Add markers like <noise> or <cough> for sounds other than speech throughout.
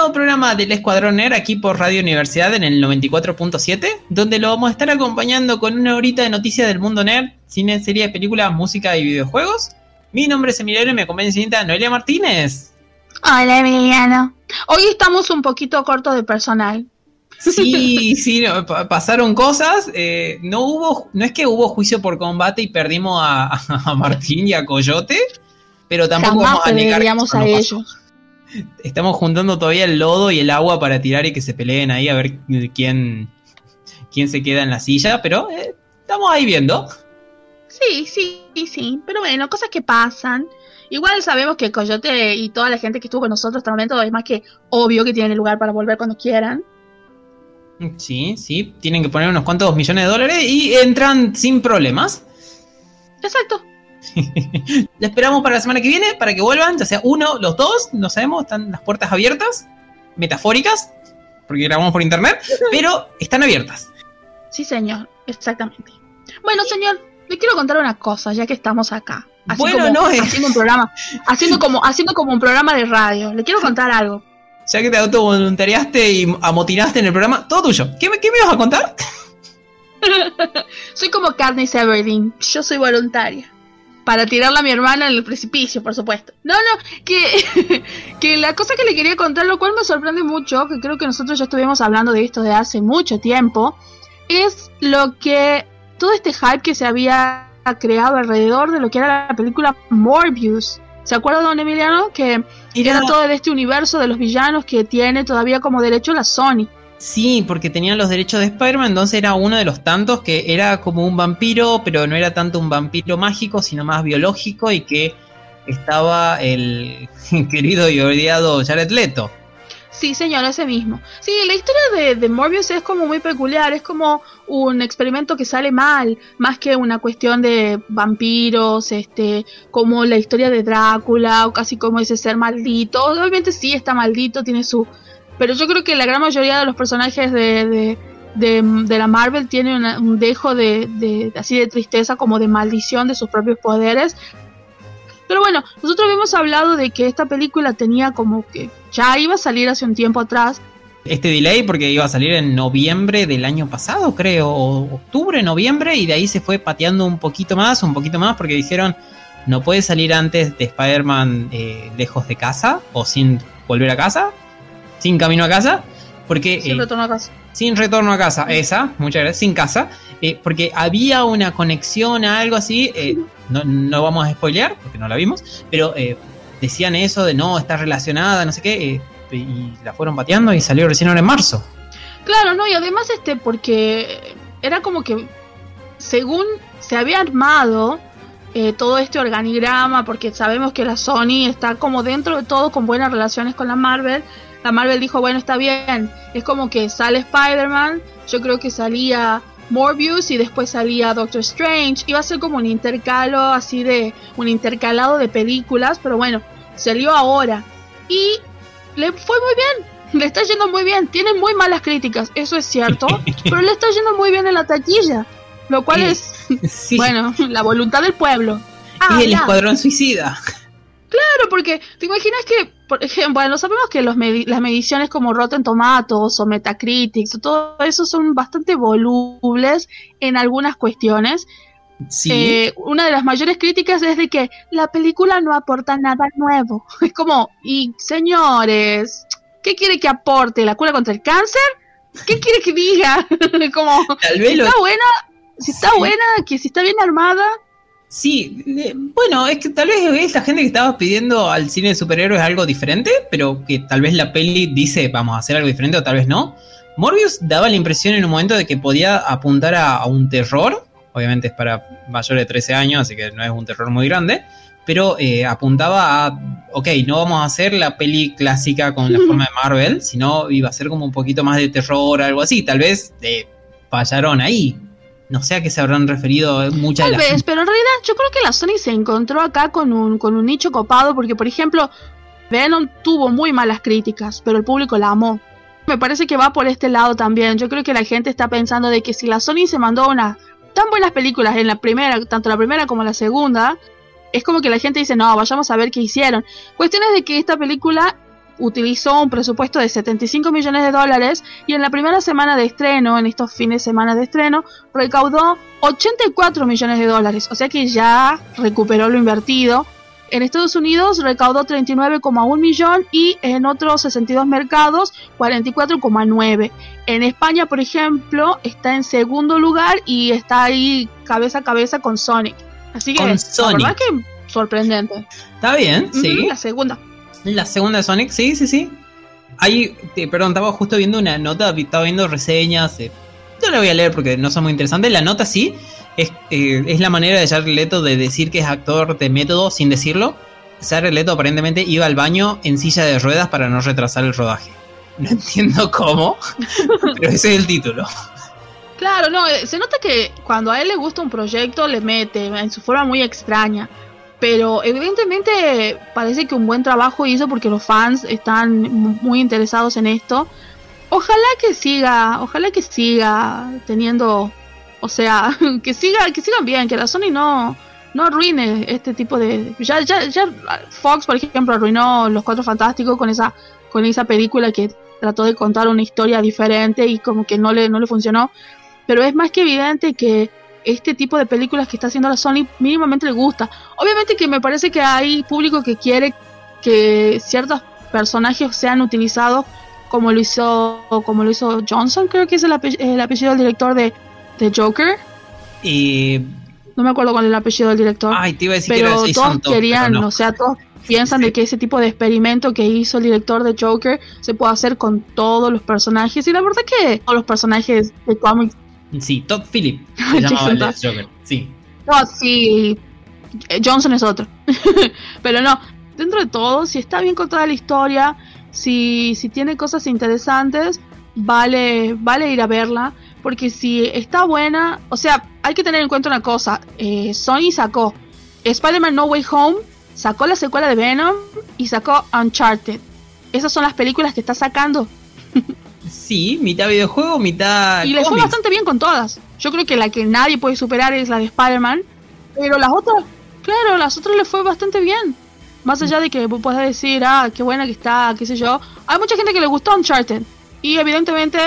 Nuevo programa del Escuadrón Nerd aquí por Radio Universidad en el 94.7, donde lo vamos a estar acompañando con una horita de noticias del mundo nerd, cine, series, películas, música y videojuegos. Mi nombre es Emiliano y me acompaña Noelia Martínez. Hola Emiliano. Hoy estamos un poquito cortos de personal. Sí, <laughs> sí, no, pasaron cosas. eh, no hubo, no es que hubo juicio por combate y perdimos a, <laughs> a Martín y a Coyote, pero tampoco Jamás vamos a negar que eso a pasó. Estamos juntando todavía el lodo y el agua para tirar y que se peleen ahí a ver quién, quién se queda en la silla, pero eh, estamos ahí viendo. Sí, sí, sí, sí. Pero bueno, cosas que pasan. Igual sabemos que Coyote y toda la gente que estuvo con nosotros hasta el momento es más que obvio que tienen el lugar para volver cuando quieran. Sí, sí, tienen que poner unos cuantos millones de dólares y entran sin problemas. Exacto. <laughs> La esperamos para la semana que viene, para que vuelvan, ya sea uno, los dos, no sabemos, están las puertas abiertas, metafóricas, porque grabamos por internet, pero están abiertas. Sí, señor. Exactamente. Bueno, señor, le quiero contar una cosa, ya que estamos acá. Así Bueno, como no es- haciendo un programa, haciendo como, haciendo como un programa de radio. Le quiero contar algo. Ya que te autovoluntariaste y amotinaste en el programa, todo tuyo. ¿Qué, me- qué me ibas a contar? <laughs> Soy como Katniss Everdeen. Yo soy voluntaria. Para tirarla a mi hermana en el precipicio, por supuesto. No, no, que, <laughs> que la cosa que le quería contar, lo cual me sorprende mucho, que creo que nosotros ya estuvimos hablando de esto de hace mucho tiempo, es lo que todo este hype que se había creado alrededor de lo que era la película Morbius. ¿Se acuerda, don Emiliano? Que era todo de este universo de los villanos que tiene todavía como derecho la Sony. Sí, porque tenían los derechos de Spider-Man, entonces era uno de los tantos que era como un vampiro, pero no era tanto un vampiro mágico, sino más biológico y que estaba el <laughs> querido y odiado Jared Leto. Sí, señor, ese mismo. Sí, la historia de, de Morbius es como muy peculiar, es como un experimento que sale mal, más que una cuestión de vampiros, este, como la historia de Drácula, o casi como ese ser maldito. Obviamente sí está maldito, tiene su... Pero yo creo que la gran mayoría de los personajes de, de, de, la Marvel tienen una- un dejo de, de- así de tristeza, como de maldición de sus propios poderes. Pero bueno, nosotros habíamos hablado de que esta película tenía como que ya iba a salir hace un tiempo atrás. Este delay porque iba a salir en noviembre del año pasado, creo, o octubre, noviembre, y de ahí se fue pateando un poquito más, un poquito más, porque dijeron, no puede salir antes de Spider-Man eh, lejos de casa, o sin volver a casa, sin camino a casa, porque... Sin eh, retorno a casa. Sin retorno a casa, esa, muchas gracias, sin casa, eh, porque había una conexión a algo así, eh, no, no vamos a spoilear, porque no la vimos, pero eh, decían eso de no, está relacionada, no sé qué, y la fueron pateando y salió recién ahora en marzo. Claro, no, y además este, porque era como que según se había armado eh, todo este organigrama, porque sabemos que la Sony está como dentro de todo con buenas relaciones con la Marvel. La Marvel dijo, bueno, está bien, es como que sale Spider-Man, yo creo que salía Morbius y después salía Doctor Strange, iba a ser como un intercalo así de, un intercalado de películas, pero bueno, salió ahora. Y le fue muy bien, <laughs> le está yendo muy bien. Tiene muy malas críticas, eso es cierto, <laughs> pero le está yendo muy bien en la taquilla. Lo cual es, Sí, bueno, <laughs> la voluntad del pueblo. y el ya. escuadrón suicida. Claro, porque te imaginas que, por ejemplo, bueno, sabemos que los medi- las mediciones como Rotten Tomatoes o Metacritic, o todo eso son bastante volubles en algunas cuestiones. Sí, Eh, una de las mayores críticas es de que la película no aporta nada nuevo. <laughs> Es como, y señores, ¿qué quiere que aporte? ¿La cura contra el cáncer? ¿Qué quiere que diga? <laughs> como, tal si vez lo, está buena, si está Sí. buena, que si está bien armada, Sí, eh, bueno, es que tal vez es la gente que estaba pidiendo al cine de superhéroes algo diferente, pero que tal vez la peli dice vamos a hacer algo diferente o tal vez no. Morbius daba la impresión en un momento de que podía apuntar a, un terror. Obviamente es para mayores de 13 años, así que no es un terror muy grande. Pero eh, apuntaba a, ok, no vamos a hacer la peli clásica con la forma de Marvel, sino iba a ser como un poquito más de terror, algo así. Tal vez eh, fallaron ahí. No sé a qué se habrán referido muchas Tal vez, pero en realidad yo creo que la Sony se encontró acá con un, con un nicho copado, porque por ejemplo, Venom tuvo muy malas críticas, pero el público la amó. Me parece que va por este lado también. Yo creo que la gente está pensando de que si la Sony se mandó unas tan buenas películas en la primera, tanto la primera como la segunda, es como que la gente dice, no, vayamos a ver qué hicieron. Cuestión es de que esta película utilizó un presupuesto de 75 millones de dólares y en la primera semana de estreno, en estos fines de semana de estreno, recaudó 84 millones de dólares. O sea que ya recuperó lo invertido. En Estados Unidos recaudó 39,1 millón y en otros 62 mercados 44,9. En España, por ejemplo, está en segundo lugar y está ahí cabeza a cabeza con Sonic. Así que, la verdad que sorprendente. Está bien, sí. La segunda. La segunda de Sonic, sí, sí, sí. Ahí, perdón, estaba justo viendo una nota, estaba viendo reseñas. Eh, yo la voy a leer porque no son muy interesantes. La nota sí, es, eh, es la manera de Jared Leto de decir que es actor de método sin decirlo. Jared Leto aparentemente iba al baño en silla de ruedas para no retrasar el rodaje. No <laughs> entiendo cómo, <laughs> pero ese es el título. Claro, no, eh, se nota que cuando a él le gusta un proyecto le mete en su forma muy extraña. Pero evidentemente parece que un buen trabajo hizo porque los fans están muy interesados en esto. Ojalá que siga, ojalá que siga teniendo, o sea, <laughs> que siga, que sigan bien, que la Sony no, no arruine este tipo de, ya, ya, ya Fox por ejemplo arruinó Los Cuatro Fantásticos con esa, con esa película que trató de contar una historia diferente y como que no le, no le funcionó pero es más que evidente que este tipo de películas que está haciendo la Sony mínimamente le gusta. Obviamente que me parece que hay público que quiere que ciertos personajes sean utilizados como lo hizo como lo hizo Johnson, creo que es el, apellido del director de, Joker. Y no me acuerdo cuál es el apellido del director. Ay, te iba a decir pero todos querían, o sea, todos piensan de que ese tipo de experimento que hizo el director de Joker se puede hacer con todos los personajes y la verdad que todos los personajes de cómics Sí, Todd Phillips <laughs> se llamaba el Joker. Sí. No, sí. Eh, Johnson es otro. <laughs> Pero no, dentro de todo, si está bien contada la historia, si, si tiene cosas interesantes, vale, vale ir a verla. Porque si está buena, o sea, hay que tener en cuenta una cosa. Eh, Sony sacó Spider-Man No Way Home, sacó la secuela de Venom y sacó Uncharted. Esas son las películas que está sacando. <laughs> Sí, mitad videojuego, mitad. Y le fue bastante bien con todas. Yo creo que la que nadie puede superar es la de Spider-Man. Pero las otras, claro, las otras le fue bastante bien. Más allá de que puedas decir, ah, qué buena que está, qué sé yo. Hay mucha gente que le gustó Uncharted. Y evidentemente,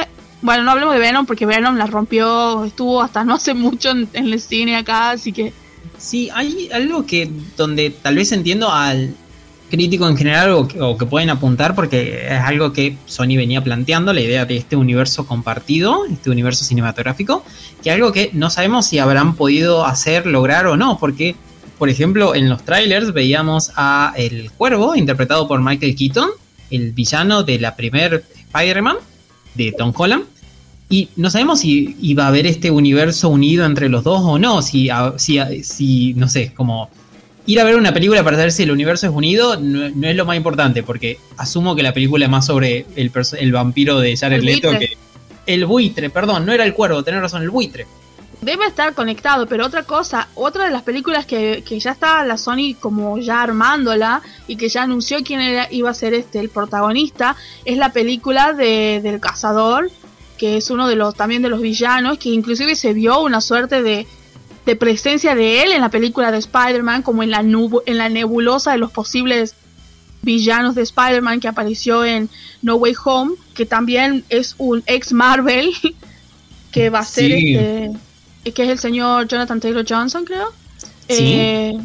bueno, no hablemos de Venom porque Venom la rompió, estuvo hasta no hace mucho en, en el cine acá, así que. Sí, hay algo que donde tal vez entiendo al, crítico en general o que, pueden apuntar porque es algo que Sony venía planteando, la idea de este universo compartido, este universo cinematográfico, que algo que no sabemos si habrán podido hacer, lograr o no, porque por ejemplo en los trailers veíamos a El Cuervo, interpretado por Michael Keaton, el villano de la primer Spider-Man de Tom Holland. Y no sabemos si iba a haber este universo unido entre los dos o no, si, si no sé, como ir a ver una película para saber si el universo es unido no, es lo más importante, porque asumo que la película es más sobre el, el vampiro de Jared Leto que. El buitre, perdón, no era el cuervo, tenés razón, el buitre. Debe estar conectado, pero otra cosa, otra de las películas que, ya está la Sony como ya armándola y que ya anunció quién era, iba a ser este el protagonista, es la película de, del cazador, que es uno de los también de los villanos, que inclusive se vio una suerte de, de presencia de él en la película de Spider-Man, como en la, en la nebulosa de los posibles villanos de Spider-Man que apareció en No Way Home, que también es un ex Marvel, <laughs> que va a ser este, que es el señor Jonathan Taylor Johnson, creo. Eh,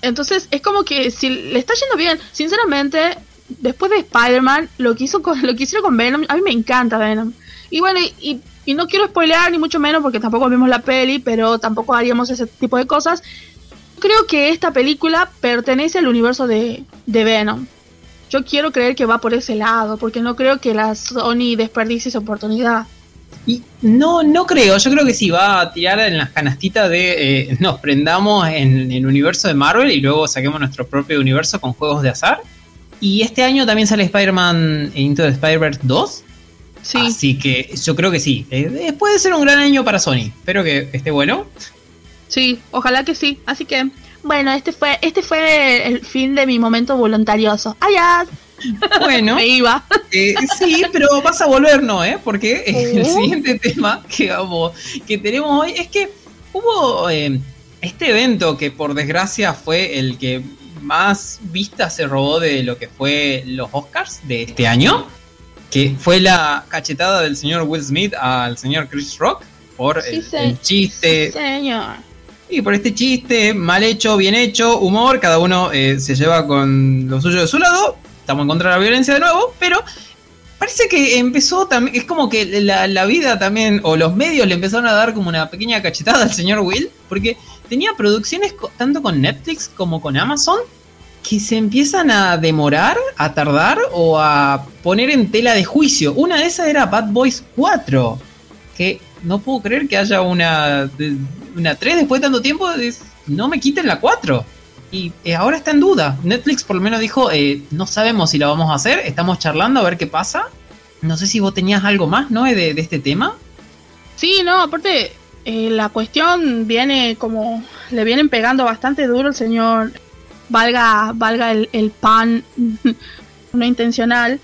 entonces es como que si le está yendo bien, sinceramente, después de Spider-Man, lo que hizo con, lo que hicieron con Venom, a mí me encanta Venom. Y bueno, y y no quiero spoilear ni mucho menos porque tampoco vimos la peli, pero tampoco haríamos ese tipo de cosas. Creo que esta película pertenece al universo de, Venom. Yo quiero creer que va por ese lado, porque no creo que la Sony desperdicie esa oportunidad. Y no, no creo, yo creo que sí, va a tirar en las canastitas de eh, nos prendamos en el universo de Marvel y luego saquemos nuestro propio universo con juegos de azar. Y este año también sale Spider-Man Into the Spider-Verse 2. Sí. Así que yo creo que sí. Eh, puede ser un gran año para Sony. Espero que esté bueno. Sí, ojalá que sí. Así que, bueno, este fue, este fue el fin de mi momento voluntarioso. ¡Adiós! Bueno, <laughs> me iba. Eh, sí, pero vas a volver, ¿no? ¿eh? Porque el siguiente tema que, vamos, que tenemos hoy es que hubo eh, este evento que por desgracia fue el que más vista se robó de lo que fue los Oscars de este año, que fue la cachetada del señor Will Smith al señor Chris Rock por el, chiste. señor. Y por este chiste, mal hecho, bien hecho, humor, cada uno eh, se lleva con lo suyo de su lado. Estamos en contra de la violencia de nuevo, pero parece que empezó también, es como que la, la, vida también, o los medios le empezaron a dar como una pequeña cachetada al señor Will, porque tenía producciones tanto con Netflix como con Amazon que se empiezan a demorar, a tardar o a poner en tela de juicio. Una de esas era Bad Boys 4, que no puedo creer que haya una, una 3 después de tanto tiempo, no me quiten la 4. Y eh, ahora está en duda. Netflix por lo menos dijo, eh, no sabemos si la vamos a hacer, estamos charlando a ver qué pasa. No sé si vos tenías algo más, ¿no? De, este tema. Sí, no, aparte, eh, la cuestión viene como, le vienen pegando bastante duro el señor, valga, valga el, el pan <laughs> no intencional,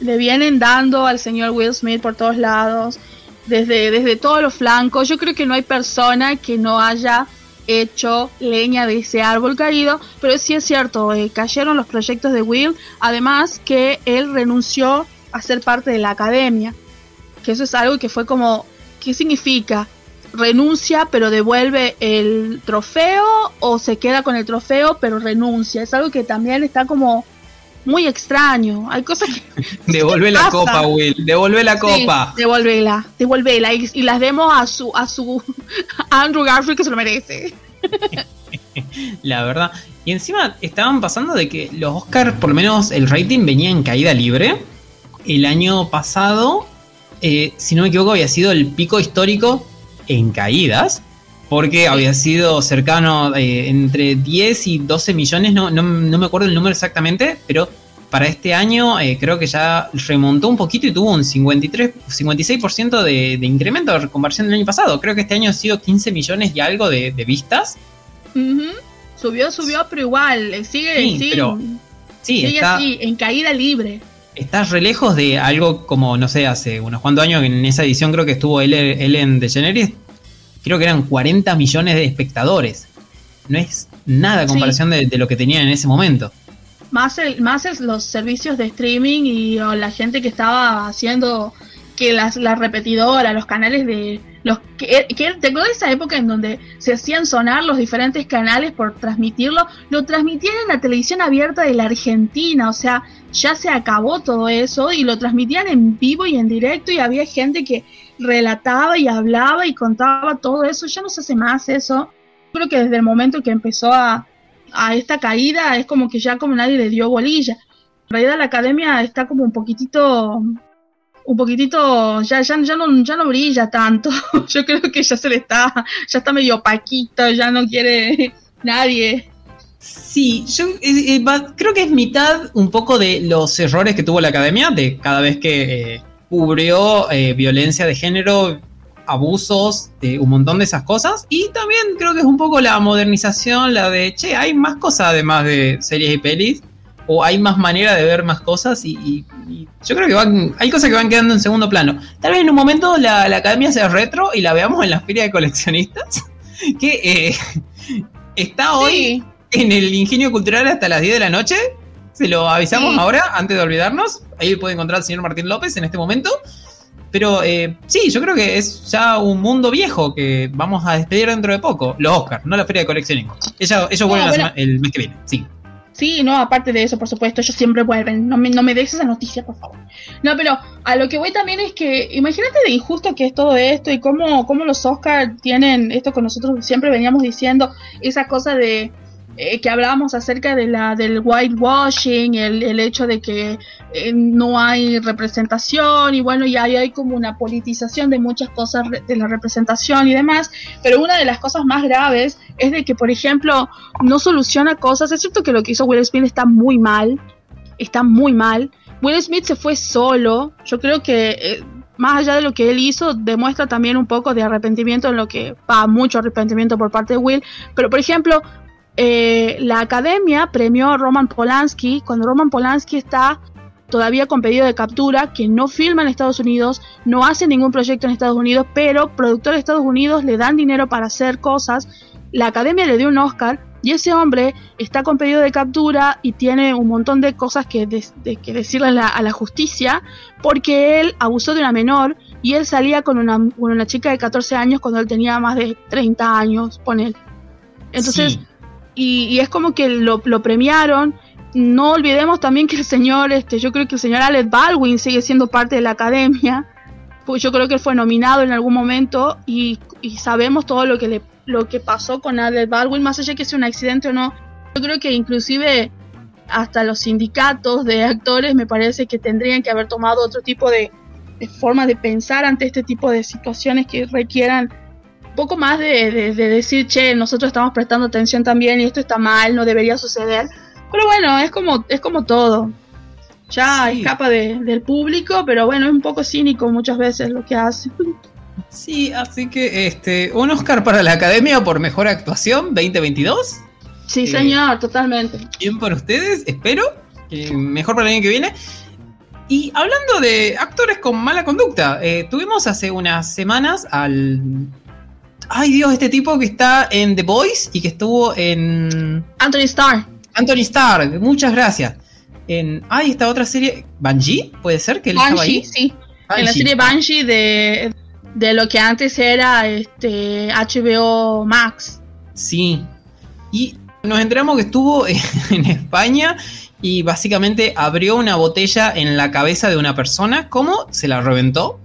le vienen dando al señor Will Smith por todos lados desde, desde todos los flancos. Yo creo que no hay persona que no haya hecho leña de ese árbol caído, pero sí es cierto, eh, cayeron los proyectos de Will, además que él renunció a ser parte de la academia, que eso es algo que fue como, ¿qué significa? Renuncia pero devuelve el trofeo o se queda con el trofeo pero renuncia, es algo que también está como muy extraño. Hay cosas que. <laughs> Devuelve la copa, Will. Devuelve la copa. devuélvela, devuélvela. Y, y, las demos a su, a su <laughs> Andrew Garfield que se lo merece. <laughs> la verdad. Y encima estaban pasando de que los Oscars, por lo menos el rating venía en caída libre. El año pasado, eh, si no me equivoco, había sido el pico histórico en caídas. Porque había sido cercano eh, entre 10 y 12 millones, no, no, me acuerdo el número exactamente, pero para este año eh, creo que ya remontó un poquito y tuvo un 53, 56% de, de incremento de conversión del año pasado. Creo que este año ha sido 15 millones y algo de, vistas. Subió, subió, pero igual, eh, sigue, sí, sigue, sigue así, en caída libre. Estás re lejos de algo como, no sé, hace unos cuantos años, en esa edición creo que estuvo Ellen DeGeneres, creo que eran 40 millones de espectadores. No es nada a comparación de, lo que tenían en ese momento. Más, el, más es los servicios de streaming y la gente que estaba haciendo que las, la repetidora, los canales de los que, que te esa época en donde se hacían sonar los diferentes canales por transmitirlo, lo transmitían en la televisión abierta de la Argentina, o sea, ya se acabó todo eso y lo transmitían en vivo y en directo y había gente que relataba y hablaba y contaba todo eso, ya no se hace más eso. Creo que desde el momento que empezó a, a esta caída es como que ya como nadie le dio bolilla. En realidad la academia está como un poquitito un poquitito, ya, ya, ya, no, ya no brilla tanto. <laughs> Yo creo que ya se le está, ya está medio paquito, ya no quiere nadie. Sí, yo eh, eh, creo que es mitad un poco de los errores que tuvo la academia, de cada vez que eh, cubrió violencia de género, abusos, un montón de esas cosas. Y también creo que es un poco la modernización, la de, che, hay más cosas además de series y pelis o hay más manera de ver más cosas y, yo creo que van, hay cosas que van quedando en segundo plano. Tal vez en un momento la, academia sea retro y la veamos en la feria de coleccionistas, <laughs> que eh, está hoy en el Ingenio Cultural hasta las 10 de la noche. Se lo avisamos ahora, antes de olvidarnos. Ahí puede encontrar al señor Martín López en este momento. Pero eh, sí, yo creo que es ya un mundo viejo que vamos a despedir dentro de poco. Los Oscars, no la feria de coleccionistas. Ellos, vuelven el mes que viene, sí. Sí, no, aparte de eso, por supuesto, ellos siempre vuelven. No me, no me des esa noticia, por favor. No, pero a lo que voy también es que, imagínate de injusto que es todo esto y cómo, cómo los Oscars tienen esto que nosotros siempre veníamos diciendo, esa cosa de, eh, que hablábamos acerca de la del whitewashing, el, el hecho de que eh, no hay representación y bueno, ya hay, hay como una politización de muchas cosas de la representación y demás, pero una de las cosas más graves es de que, por ejemplo, no soluciona cosas, es cierto que lo que hizo Will Smith está muy mal, está muy mal. Will Smith se fue solo, yo creo que... Eh, más allá de lo que él hizo, demuestra también un poco de arrepentimiento en lo que va mucho arrepentimiento por parte de Will. Pero, por ejemplo, eh, la academia premió a Roman Polanski cuando Roman Polanski está todavía con pedido de captura, que no filma en Estados Unidos, no hace ningún proyecto en Estados Unidos, pero productores de Estados Unidos le dan dinero para hacer cosas. La academia le dio un Oscar y ese hombre está con pedido de captura y tiene un montón de cosas que, decirle a la, justicia porque él abusó de una menor y él salía con una, chica de 14 años cuando él tenía más de 30 años, con él. Entonces. Y, y, es como que lo, premiaron. No olvidemos también que el señor, este, yo creo que el señor Alec Baldwin sigue siendo parte de la academia. Pues yo creo que fue nominado en algún momento y, y sabemos todo lo que le lo que pasó con Alec Baldwin, más allá de que sea un accidente o no. Yo creo que inclusive hasta los sindicatos de actores me parece que tendrían que haber tomado otro tipo de, de forma de pensar ante este tipo de situaciones que requieran poco más de, de, de, decir, che, nosotros estamos prestando atención también y esto está mal, no debería suceder. Pero bueno, es como, es como todo. Ya sí. escapa del público, pero bueno, es un poco cínico muchas veces lo que hace. Sí, así que este, un Oscar para la Academia por Mejor Actuación 2022. Sí, señor, eh, totalmente. Bien por ustedes, espero. Eh, mejor para el año que viene. Y hablando de actores con mala conducta, eh, tuvimos hace unas semanas al... Ay Dios, este tipo que está en The Voice y que estuvo en... Anthony Starr. Anthony Starr, muchas gracias. En... Ay, esta otra serie... ¿Banshee? ¿Puede ser que él Banshee, estaba ahí? sí. Banshee. En la serie Banshee de de lo que antes era este HBO Max. Sí. Y nos enteramos que estuvo <laughs> en España y básicamente abrió una botella en la cabeza de una persona. ¿Cómo? Se la reventó.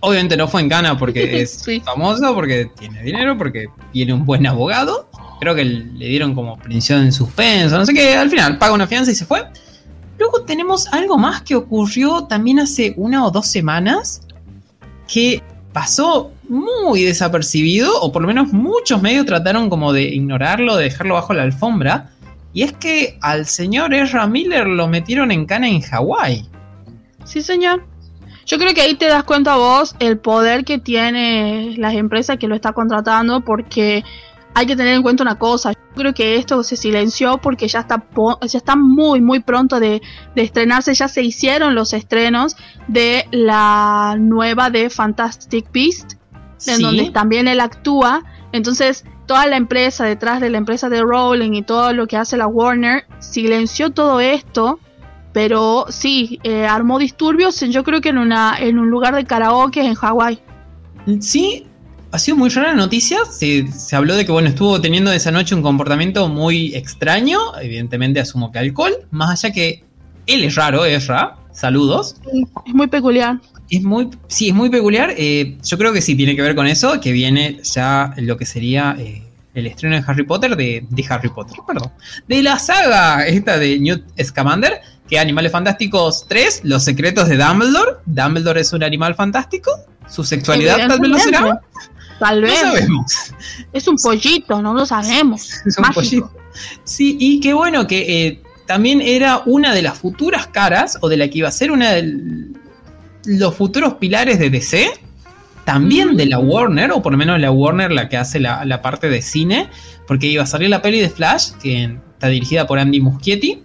Obviamente no fue en Cana porque <laughs> es sí. famoso, porque tiene dinero, porque tiene un buen abogado. Creo que le dieron como prisión en suspenso, no sé qué. Al final paga una fianza y se fue. Luego tenemos algo más que ocurrió también hace una o dos semanas. Que pasó muy desapercibido, o por lo menos muchos medios trataron como de ignorarlo, de dejarlo bajo la alfombra. Y es que al señor Ezra Miller lo metieron en cana en Hawái. Sí, señor. Yo creo que ahí te das cuenta vos el poder que tiene las empresas que lo está contratando porque hay que tener en cuenta una cosa. Yo creo que esto se silenció porque ya está, ya está muy, muy pronto de, de, estrenarse. Ya se hicieron los estrenos de la nueva de Fantastic Beast, en donde también él actúa. Entonces, toda la empresa detrás de la empresa de Rowling y todo lo que hace la Warner silenció todo esto. Pero sí, eh, armó disturbios, yo creo que en, una, en un lugar de karaoke en Hawái. Sí, ha sido muy rara la noticia. Se, se, habló de que bueno, estuvo teniendo esa noche un comportamiento muy extraño. Evidentemente asumo que alcohol. Más allá que él es raro, es raro. Saludos. Es muy peculiar. Es muy, sí, es muy peculiar. Eh, yo creo que sí tiene que ver con eso, que viene ya lo que sería eh, el estreno de Harry Potter, de, de, Harry Potter, perdón. De la saga esta de Newt Scamander, que Animales Fantásticos 3, Los secretos de Dumbledore. Dumbledore es un animal fantástico. Su sexualidad tal vez lo será. Tal vez. No sabemos. Es un pollito, no lo sabemos. <laughs> Es un Mágico. pollito. Sí, y qué bueno que eh, también era una de las futuras caras, o de la que iba a ser una de los futuros pilares de DC, también de la Warner, o por lo menos la Warner la que hace la, la parte de cine, porque iba a salir la peli de Flash, que está dirigida por Andy Muschietti,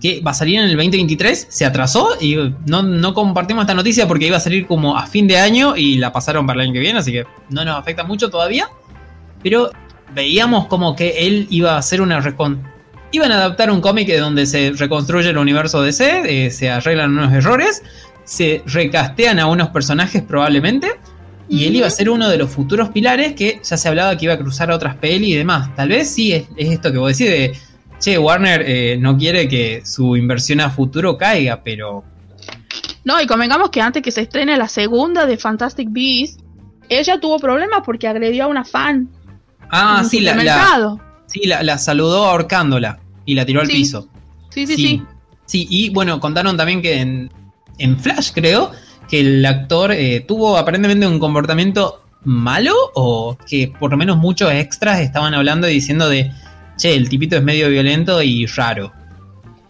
que va a salir en el 2023, se atrasó y no, no, compartimos esta noticia porque iba a salir como a fin de año y la pasaron para el año que viene, así que no nos afecta mucho todavía. Pero veíamos como que él iba a hacer una recon... Iban a adaptar un cómic donde se reconstruye el universo DC, eh, se arreglan unos errores, se recastean a unos personajes probablemente, y él iba a ser uno de los futuros pilares que ya se hablaba que iba a cruzar a otras pelis y demás. Tal vez sí es, es esto que vos decís de che, Warner eh, no quiere que su inversión a futuro caiga, pero... No, y convengamos que antes que se estrene la segunda de Fantastic Beasts, ella tuvo problemas porque agredió a una fan. Ah, sí, la, la, Sí, la, saludó ahorcándola y la tiró al piso. Sí, sí, sí, sí. y bueno, contaron también que en, Flash, creo, que el actor eh, tuvo aparentemente un comportamiento malo o que por lo menos muchos extras estaban hablando y diciendo de, che, el tipito es medio violento y raro.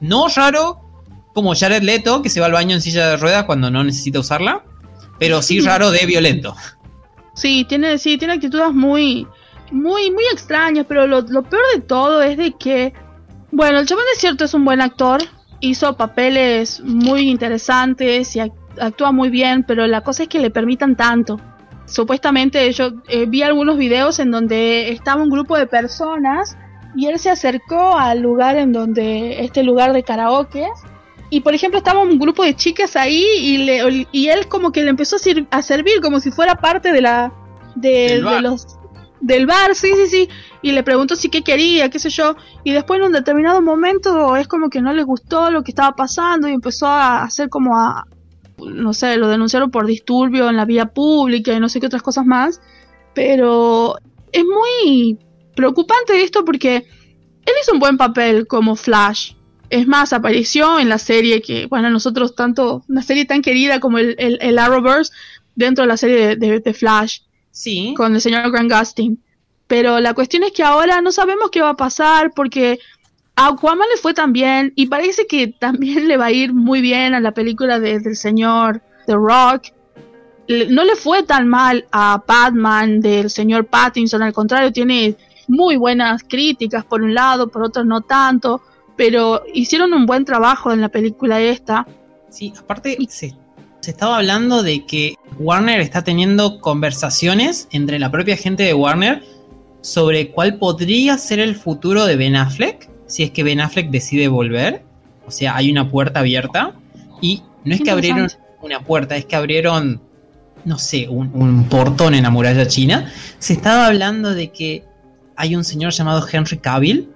No raro como Jared Leto, que se va al baño en silla de ruedas cuando no necesita usarla, pero sí <laughs> raro de violento. Sí, tiene, sí, tiene actitudes muy, muy, muy extrañas, pero lo, peor de todo es de que, bueno, el chabón es cierto, es un buen actor, hizo papeles muy interesantes y actúa muy bien, pero la cosa es que le permitan tanto. Supuestamente yo eh, vi algunos videos en donde estaba un grupo de personas y él se acercó al lugar en donde, este lugar de karaoke, y por ejemplo estaba un grupo de chicas ahí y, le, y él como que le empezó a, servir como si fuera parte de la de, los del bar, sí, sí, sí, y le preguntó si qué quería, qué sé yo, y después en un determinado momento es como que no le gustó lo que estaba pasando y empezó a hacer como a, no sé, lo denunciaron por disturbio en la vía pública y no sé qué otras cosas más, pero es muy preocupante esto porque él hizo un buen papel como Flash. Es más, apareció en la serie que, bueno, nosotros tanto, una serie tan querida como el, el, Arrowverse, dentro de la serie de, Flash. Sí. Con el señor Grant Gustin. Pero la cuestión es que ahora no sabemos qué va a pasar porque a Aquaman le fue tan bien y parece que también <laughs> le va a ir muy bien a la película del señor The Rock. No le fue tan mal a Batman del señor Pattinson, al contrario, tiene muy buenas críticas por un lado, por otro no tanto, pero hicieron un buen trabajo en la película esta. Sí, aparte se, se estaba hablando de que Warner está teniendo conversaciones entre la propia gente de Warner sobre cuál podría ser el futuro de Ben Affleck si es que Ben Affleck decide volver. O sea, hay una puerta abierta y no es que abrieron una puerta, es que abrieron, no sé, un, un, portón en la muralla china. Se estaba hablando de que hay un señor llamado Henry Cavill,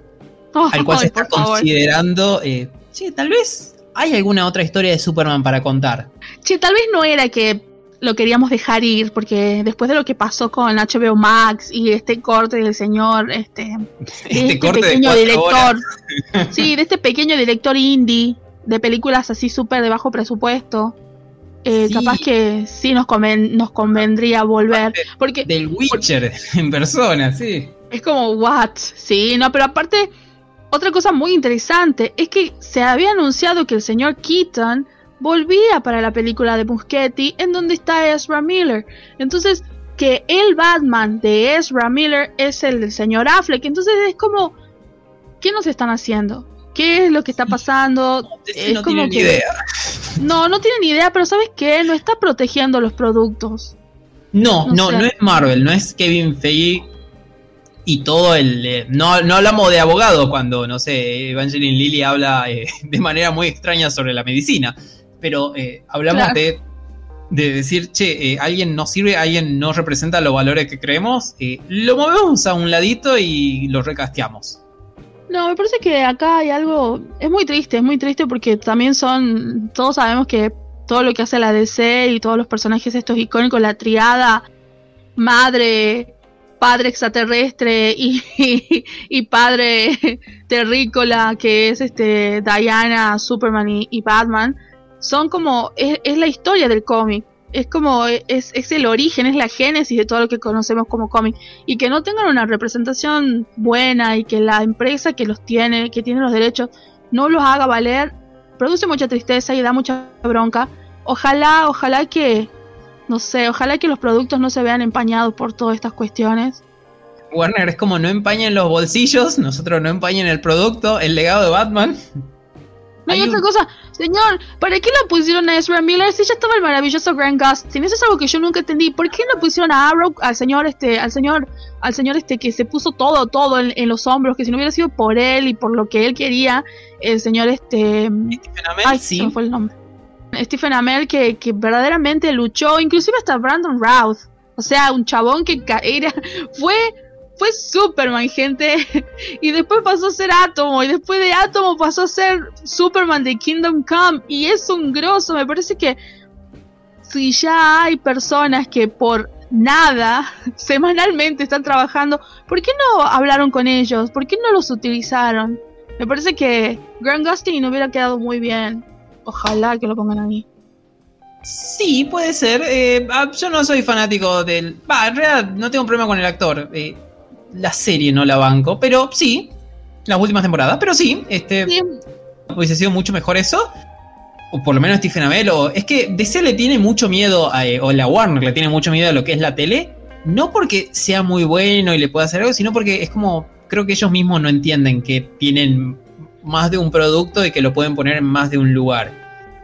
oh, al cual se está considerando. Eh, sí, tal vez hay alguna otra historia de Superman para contar. Sí, tal vez no era que lo queríamos dejar ir, porque después de lo que pasó con HBO Max y este corte del señor, este, <laughs> este, este pequeño director, <laughs> sí, de este pequeño director indie de películas así súper de bajo presupuesto. Eh, capaz que sí nos, nos convendría volver. Porque, del Witcher en persona, sí. Es como, what? Sí, no, pero aparte, otra cosa muy interesante es que se había anunciado que el señor Keaton volvía para la película de Muschietti en donde está Ezra Miller. Entonces, que el Batman de Ezra Miller es el del señor Affleck. Entonces es como, ¿qué nos están haciendo? ¿Qué es lo que está pasando? es no como que, idea. No, no tienen idea, pero ¿sabes qué? No está protegiendo los productos. No, no, no, es Marvel, no es Kevin Feige y todo el... Eh, no, no hablamos de abogado cuando, no sé, Evangeline Lilly habla eh, <laughs> de manera muy extraña sobre la medicina, pero eh, hablamos de, de decir, che, alguien no sirve, alguien no representa los valores que creemos, lo movemos a un ladito y lo recasteamos. No, me parece que acá hay algo, es muy triste, es muy triste porque también son, todos sabemos que todo lo que hace la DC y todos los personajes estos icónicos, la triada, madre, padre extraterrestre y, padre terrícola que es este Diana, Superman y, Batman, son como, es, la historia del cómic. Es como, es, es el origen, es la génesis de todo lo que conocemos como cómic. Y que no tengan una representación buena y que la empresa que los tiene, que tiene los derechos, no los haga valer, produce mucha tristeza y da mucha bronca. Ojalá, ojalá que, no sé, ojalá que los productos no se vean empañados por todas estas cuestiones. Warner es como no empañen los bolsillos, nosotros no empañen el producto, el legado de Batman. No hay, otra cosa, señor, ¿para qué no pusieron a Ezra Miller si ya estaba el maravilloso Grant Gustin? Eso es algo que yo nunca entendí. ¿Por qué no pusieron a Arrow, al señor este, al señor, al señor este que se puso todo, todo en, los hombros, que si no hubiera sido por él y por lo que él quería, el señor este, Amell, sí. fue el nombre. Stephen Amell que, que verdaderamente luchó, inclusive hasta Brandon Routh. O sea, un chabón que era, <laughs> fue, fue Superman, gente. <laughs> Y después pasó a ser Atomo. Y después de Atomo pasó a ser Superman de Kingdom Come. Y es un grosso. Me parece que si ya hay personas que por nada, <laughs> semanalmente están trabajando. ¿Por qué no hablaron con ellos? ¿Por qué no los utilizaron? Me parece que Grand Gustin hubiera quedado muy bien. Ojalá que lo pongan ahí. Sí, puede ser. Eh, ah, yo no soy fanático del. Va, en realidad no tengo problema con el actor. Eh, la serie no la banco, pero sí. Las últimas temporadas, pero sí. Este. Hubiese sido mucho mejor eso. O por lo menos Stephen Amell. Es que DC le tiene mucho miedo. A, eh, o la Warner le tiene mucho miedo a lo que es la tele. No porque sea muy bueno y le pueda hacer algo, sino porque es como. Creo que ellos mismos no entienden que tienen más de un producto y que lo pueden poner en más de un lugar.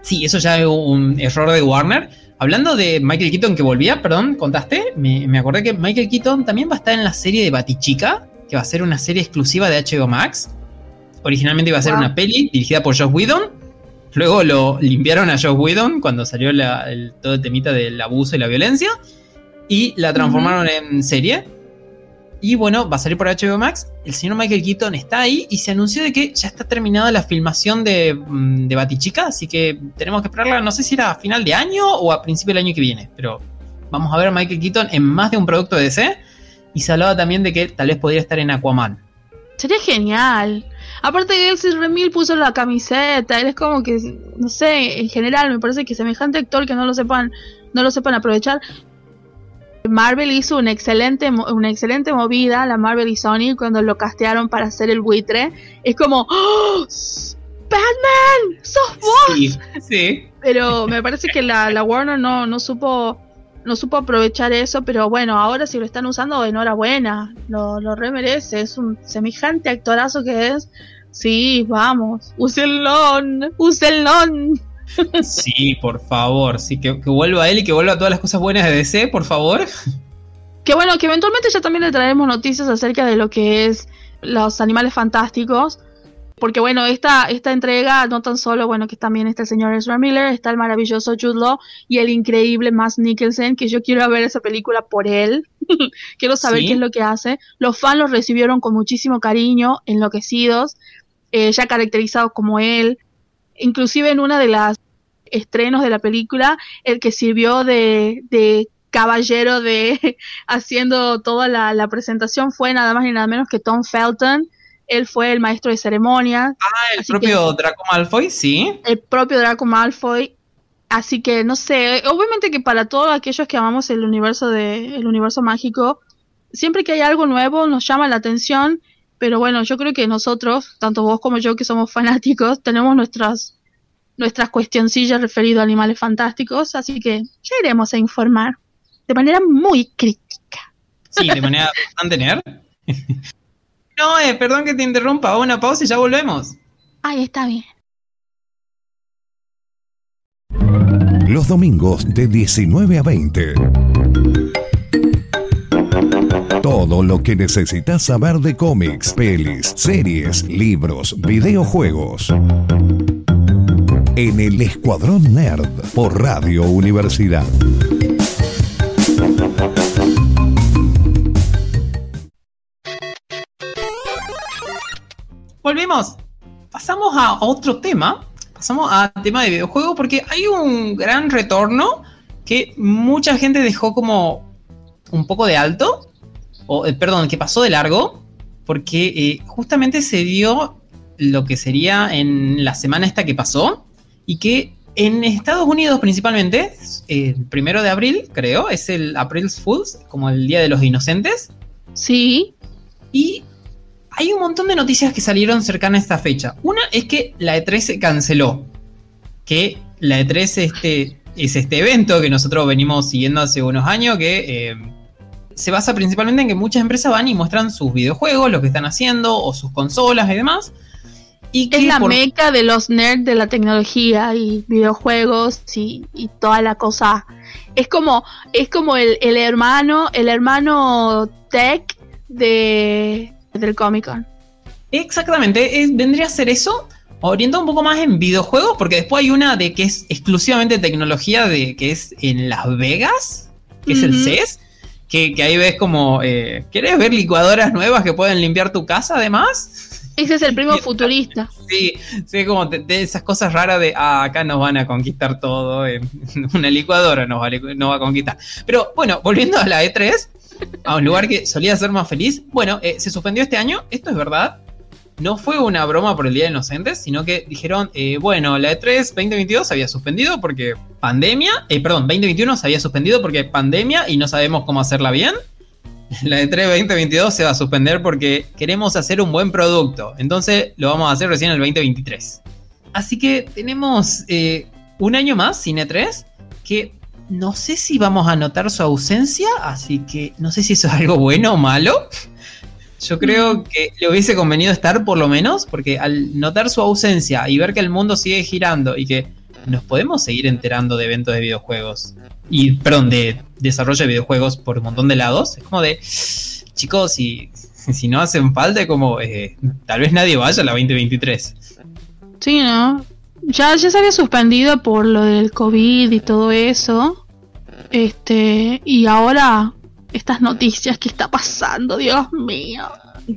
Sí, eso ya es un error de Warner. Hablando de Michael Keaton que volvía, perdón, contaste, me, acordé que Michael Keaton también va a estar en la serie de Batichica, que va a ser una serie exclusiva de HBO Max. Originalmente iba a ser una peli dirigida por Josh Whedon. Luego lo limpiaron a Josh Whedon cuando salió el, todo el temita del abuso y la violencia. Y la transformaron en serie. Y bueno, va a salir por HBO Max. El señor Michael Keaton está ahí y se anunció de que ya está terminada la filmación de, mm, de Batichica. Así que tenemos que esperarla, no sé si era a final de año o a principio del año que viene. Pero vamos a ver a Michael Keaton en más de un producto de DC. Y se hablaba también de que tal vez podría estar en Aquaman. Sería genial. Aparte que Elsie Remil puso la camiseta, él es como que, no sé, en general me parece que semejante actor que no lo sepan, no lo sepan aprovechar. Marvel hizo una excelente, una excelente movida, la Marvel y Sony, cuando lo castearon para hacer el buitre. Es como, ¡Oh! ¡Batman! ¡Sos vos! Sí, Pero me parece que la, Warner no, no supo no supo aprovechar eso, pero bueno, ahora si lo están usando, enhorabuena, lo, lo remerece, es un semejante actorazo que es. Sí, vamos, úsenlo, úsenlo. Sí, por favor, sí, que, vuelva él y que vuelva todas las cosas buenas de DC, por favor. Que bueno, que eventualmente ya también le traeremos noticias acerca de lo que es los animales fantásticos. Porque bueno, esta, esta entrega no tan solo, bueno, que también está el señor Ezra Miller, está el maravilloso Jude Law y el increíble Matt Nicholson, que yo quiero ver esa película por él. <laughs> quiero saber qué es lo que hace. Los fans lo recibieron con muchísimo cariño, enloquecidos, eh, ya caracterizados como él inclusive en una de las estrenos de la película, el que sirvió de, de caballero de <laughs> haciendo toda la, presentación fue nada más ni nada menos que Tom Felton. Él fue el maestro de ceremonia. Ah, el propio Draco Malfoy, sí. El propio Draco Malfoy. Así que no sé, obviamente que para todos aquellos que amamos el universo de el universo mágico, siempre que hay algo nuevo nos llama la atención pero bueno, yo creo que nosotros, tanto vos como yo que somos fanáticos, tenemos nuestras, nuestras cuestioncillas referidas a animales fantásticos, así que ya iremos a informar de manera muy crítica. Sí, de manera <laughs> bastante nerd. <laughs> no, eh, perdón que te interrumpa, una pausa y ya volvemos. Ay, está bien. Los domingos de 19 a 20 todo lo que necesitas saber de cómics, pelis, series, libros, videojuegos. En el Escuadrón Nerd por Radio Universidad. Volvimos. Pasamos a otro tema. Pasamos a tema de videojuegos porque hay un gran retorno que mucha gente dejó como un poco de alto o eh, perdón, que pasó de largo, porque eh, justamente se dio lo que sería en la semana esta que pasó, y que en Estados Unidos principalmente, el primero de abril, creo, es el April's Fools, como el Día de los Inocentes. Sí. Y hay un montón de noticias que salieron cercanas a esta fecha. Una es que la E3 se canceló. Que la E3 este, es este evento que nosotros venimos siguiendo hace unos años, que eh, se basa principalmente en que muchas empresas van y muestran sus videojuegos, lo que están haciendo, o sus consolas y demás. Y es la meca de los nerds de la tecnología y videojuegos y, toda la cosa. Es como, es como el, hermano, el hermano tech de, del Comic Con. Exactamente, vendría a ser eso, orientado un poco más en videojuegos, porque después hay una de que es exclusivamente tecnología de que es en Las Vegas, que es el CES que, ahí ves como, eh, ¿querés ver licuadoras nuevas que pueden limpiar tu casa además? Ese es el primo <laughs> futurista. Sí, sí, como de, esas cosas raras de ah, acá nos van a conquistar todo, en <laughs> una licuadora nos va, va a conquistar. Pero bueno, volviendo a la E3, a un lugar que solía ser más feliz. Bueno, eh, se suspendió este año, esto es verdad. No fue una broma por el Día de Inocentes, sino que dijeron, eh, bueno, la E3 2022 se había suspendido porque pandemia, eh, perdón, 2021 se había suspendido porque pandemia y no sabemos cómo hacerla bien la E3 2022 se va a suspender porque queremos hacer un buen producto. Entonces lo vamos a hacer recién el 2023. Así que tenemos eh, un año más sin E3 que no sé si vamos a notar su ausencia, así que no sé si eso es algo bueno o malo. Yo creo que le hubiese convenido estar por lo menos, porque al notar su ausencia y ver que el mundo sigue girando y que nos podemos seguir enterando de eventos de videojuegos y, perdón, de desarrollo de videojuegos por un montón de lados. Es como de, chicos, si, si no hacen falta, como eh, tal vez nadie vaya a la 2023. Sí, ¿no? Ya, ya se había suspendido por lo del COVID y todo eso. Este, y ahora estas noticias que está pasando, Dios mío.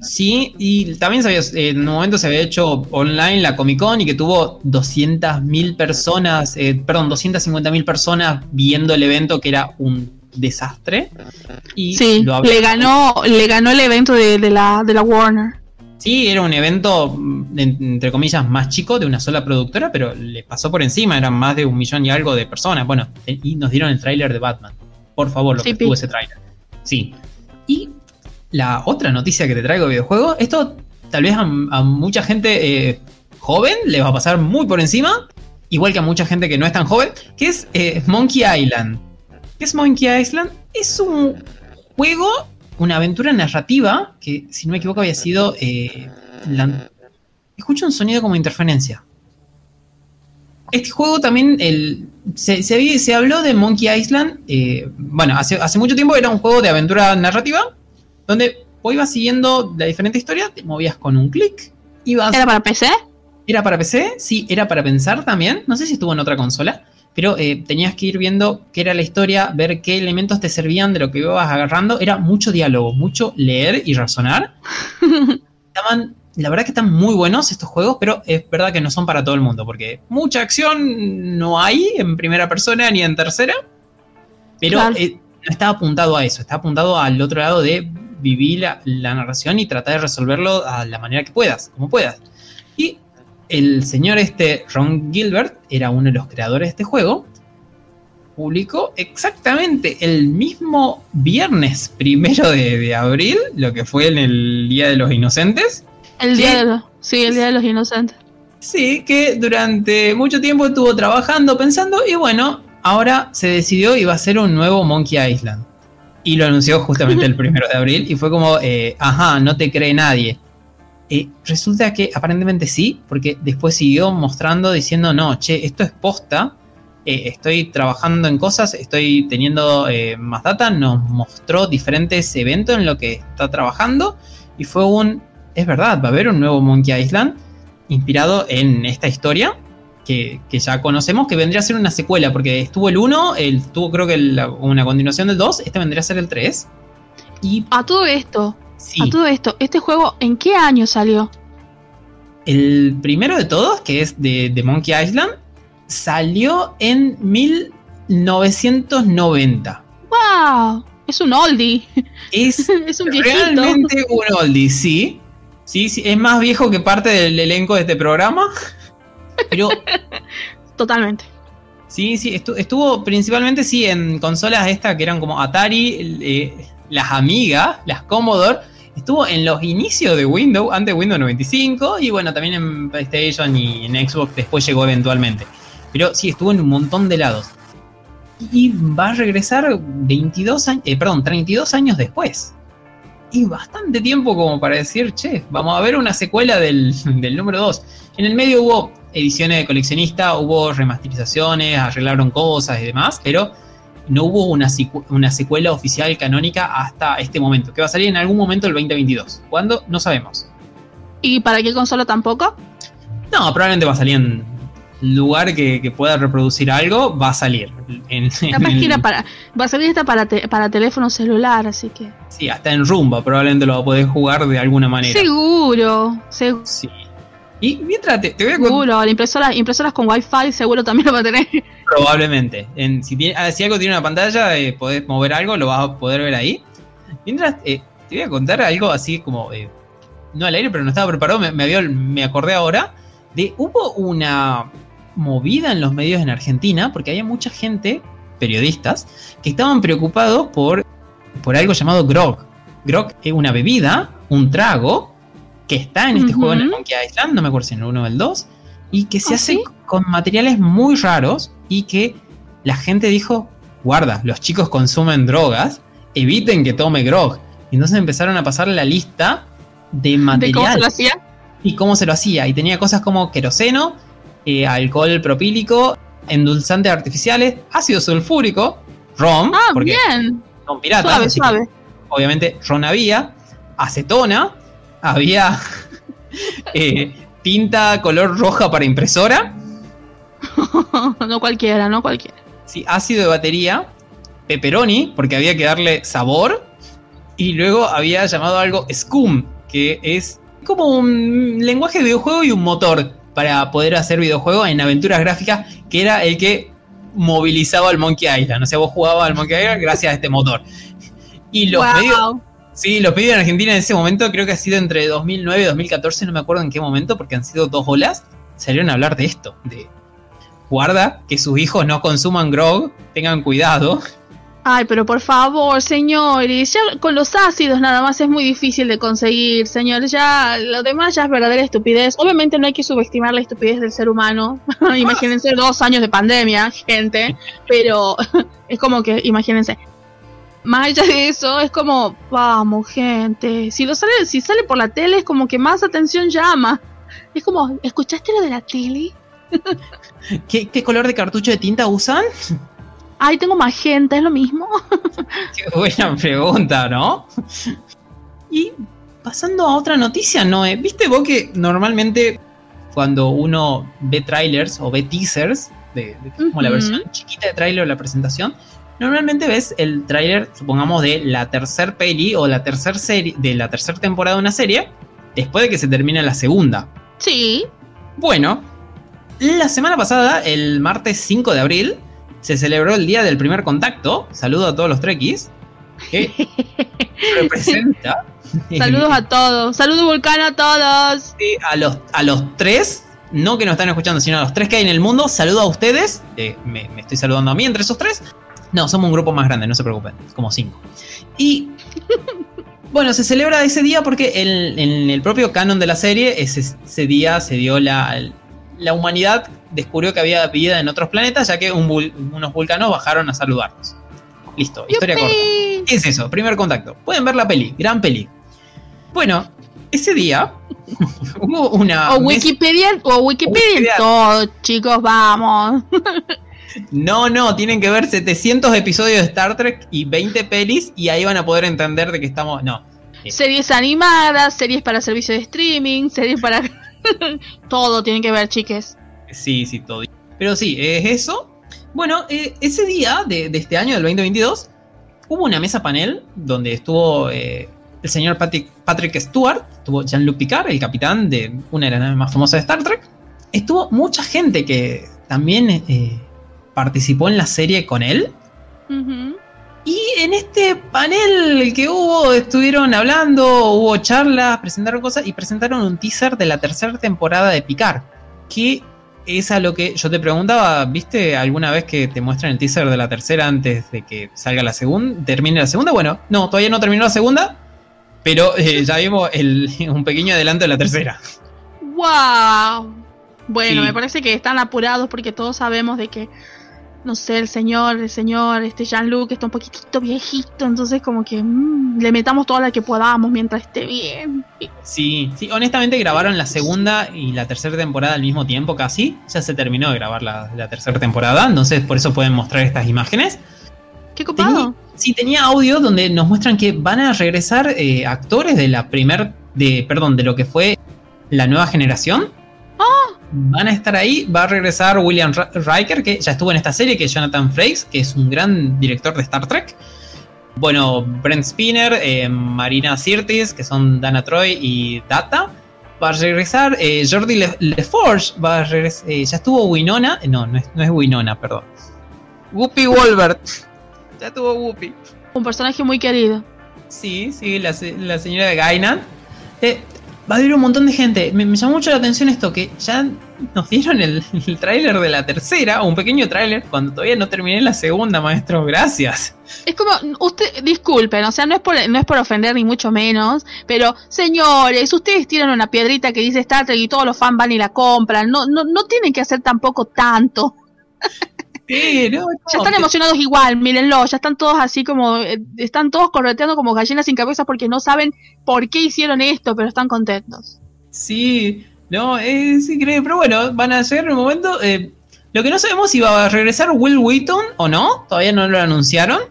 Sí, y también en un momento se había hecho online la Comic Con y que tuvo 200.000 personas, eh, perdón, 250.000 personas viendo el evento que era un desastre. Y sí, le ganó, le ganó el evento de, la, de la Warner. Sí, era un evento, entre comillas, más chico de una sola productora, pero le pasó por encima, eran más de un millón y algo de personas. Bueno, y nos dieron el tráiler de Batman. Por favor, lo que tuvo ese tráiler. Sí. Y la otra noticia que te traigo de videojuego, esto tal vez a, mucha gente eh, joven le va a pasar muy por encima, igual que a mucha gente que no es tan joven, que es eh, Monkey Island. ¿Qué es Monkey Island? Es un juego, una aventura narrativa, que si no me equivoco había sido... Eh, escucho un sonido como interferencia. Este juego también el, se, se, habló de Monkey Island. bueno, hace, hace, mucho tiempo era un juego de aventura narrativa donde vos ibas siguiendo la diferente historia, te movías con un clic. ¿Era para PC? ¿Era para PC? Sí, era para pensar también. No sé si estuvo en otra consola. Pero eh, tenías que ir viendo qué era la historia, ver qué elementos te servían de lo que ibas agarrando. Era mucho diálogo, mucho leer y razonar. <laughs> Estaban, la verdad que están muy buenos estos juegos, pero es verdad que no son para todo el mundo, porque mucha acción no hay en primera persona ni en tercera. Pero eh, no está apuntado a eso, está apuntado al otro lado de vivir la, narración y tratar de resolverlo a la manera que puedas, como puedas. Y el señor este, Ron Gilbert, era uno de los creadores de este juego, publicó exactamente el mismo viernes primero de, abril, lo que fue en el Día de los Inocentes. El día de los, sí, el Día de los Inocentes. Sí, que durante mucho tiempo estuvo trabajando, pensando, y bueno, ahora se decidió y va a ser un nuevo Monkey Island y lo anunció justamente el <laughs> primero de abril y fue como, eh, ajá, no te cree nadie. Eh, resulta que aparentemente sí, porque después siguió mostrando diciendo, no, che, esto es posta, eh, estoy trabajando en cosas, estoy teniendo más data, nos mostró diferentes eventos en lo que está trabajando y fue un, es verdad, va a haber un nuevo Monkey Island inspirado en esta historia que, ya conocemos, que vendría a ser una secuela, porque estuvo el 1, estuvo creo que una continuación del 2, este vendría a ser el 3. Y a todo esto, a todo esto, ¿este juego en qué año salió? El primero de todos, que es de, Monkey Island, salió en 1990. ¡Wow! Es un oldie. Es, <laughs> es un Realmente un oldie, sí. Sí, sí. Es más viejo que parte del elenco de este programa. Pero. <laughs> Totalmente. Sí, sí, estuvo, principalmente sí en consolas estas que eran como Atari, eh, las Amiga, las Commodore. Estuvo en los inicios de Windows, antes de Windows 95, y bueno, también en PlayStation y en Xbox después llegó eventualmente. Pero sí, estuvo en un montón de lados. Y va a regresar 22 años, eh, perdón, 32 años después. Y bastante tiempo como para decir, che, vamos a ver una secuela del, <laughs> del número 2. En el medio hubo ediciones de coleccionista, hubo remasterizaciones, arreglaron cosas y demás, pero no hubo una, una secuela oficial canónica hasta este momento, que va a salir en algún momento el 2022. ¿Cuándo? No sabemos. ¿Y para qué consola tampoco? No, probablemente va a salir en lugar que, pueda reproducir algo, va a salir. En, para, va a salir esta para, para teléfono celular, así que. Sí, hasta en rumba probablemente lo va a poder jugar de alguna manera. Seguro, seguro. Sí. Y mientras te, voy a Seguro, impresoras, impresoras con wifi seguro también lo va a tener. <laughs> Probablemente. En, si, tiene, ah, si algo tiene una pantalla, eh, podés mover algo, lo vas a poder ver ahí. Mientras, eh, te voy a contar algo así como. Eh, no al aire, pero no estaba preparado, me, me, me acordé ahora. De, hubo una movida en los medios en Argentina, porque había mucha gente, periodistas, que estaban preocupados por, por algo llamado grog. Grog es una bebida, un trago, que está en este juego en el Monkey Island, no me acuerdo si en el 1 o el 2, y que se ¿Ah, hace con materiales muy raros y que la gente dijo, guarda, los chicos consumen drogas, eviten que tome grog. Y entonces empezaron a pasar la lista de material. cómo se lo hacía? Y cómo se lo hacía. Y tenía cosas como queroseno, eh, alcohol propílico, endulzantes artificiales, ácido sulfúrico, ron. Ah, porque bien. Son piratas. obviamente ron había, acetona, había <laughs> eh, tinta color roja para impresora. <laughs> no cualquiera, no cualquiera. Sí, ácido de batería, pepperoni, porque había que darle sabor. Y luego había llamado algo Scum, que es como un lenguaje de videojuego y un motor para poder hacer videojuegos en aventuras gráficas, que era el que movilizaba al Monkey Island. O sea, vos jugabas al Monkey Island gracias a este motor. Y los medios Sí, los pedidos en Argentina en ese momento creo que ha sido entre 2009 y 2014, no me acuerdo en qué momento, porque han sido dos olas, salieron a hablar de esto, de guarda que sus hijos no consuman grog, tengan cuidado. Ay, pero por favor, señores, ya con los ácidos nada más es muy difícil de conseguir, señor. Ya lo demás ya es verdadera estupidez. Obviamente no hay que subestimar la estupidez del ser humano. <laughs> imagínense dos años de pandemia, gente. Pero <laughs> es como que, imagínense, más allá de eso, es como, vamos, gente. Si lo sale, si sale por la tele, es como que más atención llama. Es como, ¿escuchaste lo de la tele? ¿Qué, color de cartucho de tinta usan? Ay, tengo magenta, es lo mismo. <laughs> Qué buena pregunta, ¿no? Y pasando a otra noticia, Noé, ¿viste vos que normalmente cuando uno ve trailers o ve teasers, de, como la versión chiquita de trailer o la presentación, Normalmente ves el tráiler, supongamos, de la tercer peli o la tercera serie, de la tercera temporada de una serie, después de que se termine la segunda. Sí. Bueno, la semana pasada, el martes 5 de abril, se celebró el Día del Primer Contacto. Saludo a todos los trekkies. Que <laughs> representa. Saludos a todos. Saludos Vulcano a todos. Sí, a los, a los tres, no que nos están escuchando, sino a los tres que hay en el mundo. Saludo a ustedes. me, me, estoy saludando a mí entre esos tres. No, somos un grupo más grande, no se preocupen, como cinco. Y <laughs> bueno, se celebra ese día porque en, el propio canon de la serie, ese, día se dio la, la humanidad descubrió que había vida en otros planetas, ya que unos vulcanos bajaron a saludarnos. Listo, historia corta. ¿Qué es eso? Primer contacto. Pueden ver la peli, gran peli. Bueno, ese día <laughs> hubo una. O Wikipedia, o Wikipedia, todo, chicos, vamos. <laughs> No, no, tienen que ver 700 episodios de Star Trek y 20 pelis y ahí van a poder entender de que estamos... No. Series animadas, series para servicio de streaming, series para... <laughs> todo tienen que ver, chiques. Sí, sí, todo. Pero sí, es eso. Bueno, eh, ese día de, este año, del 2022, hubo una mesa panel donde estuvo eh, el señor Patrick, Patrick Stewart, estuvo Jean-Luc Picard, el capitán de una de las naves más famosas de Star Trek. Estuvo mucha gente que también eh, participó en la serie con él. En este panel que hubo, estuvieron hablando, hubo charlas, presentaron cosas y presentaron un teaser de la tercera temporada de Picar. Que es a lo que yo te preguntaba, ¿viste alguna vez que te muestran el teaser de la tercera antes de que salga la segunda, termine la segunda? Bueno, no, todavía no terminó la segunda, pero eh, <laughs> ya vimos un pequeño adelanto de la tercera. ¡Wow! Bueno, me parece que están apurados porque todos sabemos de que no sé, el señor, el señor, este Jean-Luc está un poquitito viejito, entonces como que mm, le metamos toda la que podamos mientras esté bien. Sí, sí, honestamente grabaron la segunda y la tercera temporada al mismo tiempo casi, ya se terminó de grabar la, tercera temporada, entonces por eso pueden mostrar estas imágenes. Qué copado. sí, tenía audio donde nos muestran que van a regresar eh, actores de la primer, de, perdón, de lo que fue la nueva generación. Van a estar ahí. Va a regresar William Riker, que ya estuvo en esta serie, que es Jonathan Frakes, que es un gran director de Star Trek. Bueno, Brent Spinner, eh, Marina Sirtis, que son Dana Troy y Data. Va a regresar eh, Jordi LeForge, va a regresar, eh, ya estuvo Winona, no, no es, no es Winona, perdón. Whoopi Wolbert, ya estuvo Whoopi. Un personaje muy querido. Sí, sí, la, la señora de Gainan. Eh, va a haber un montón de gente. Me, llamó mucho la atención esto, que ya nos dieron el, <laughs> el tráiler de la tercera, o un pequeño tráiler, cuando todavía no terminé la segunda, maestro. Gracias. Es como, usted, disculpen, o sea, no es por, no es por ofender ni mucho menos, pero señores, ustedes tiran una piedrita que dice Star Trek y todos los fans van y la compran. No, no, no tienen que hacer tampoco tanto. Ya están emocionados igual, mírenlo, ya están todos así como, eh, están todos correteando como gallinas sin cabeza porque no saben por qué hicieron esto, pero están contentos. Sí, no, es increíble, pero bueno, van a ser en un momento, eh, lo que no sabemos si va a regresar Will Wheaton o no, todavía no lo anunciaron.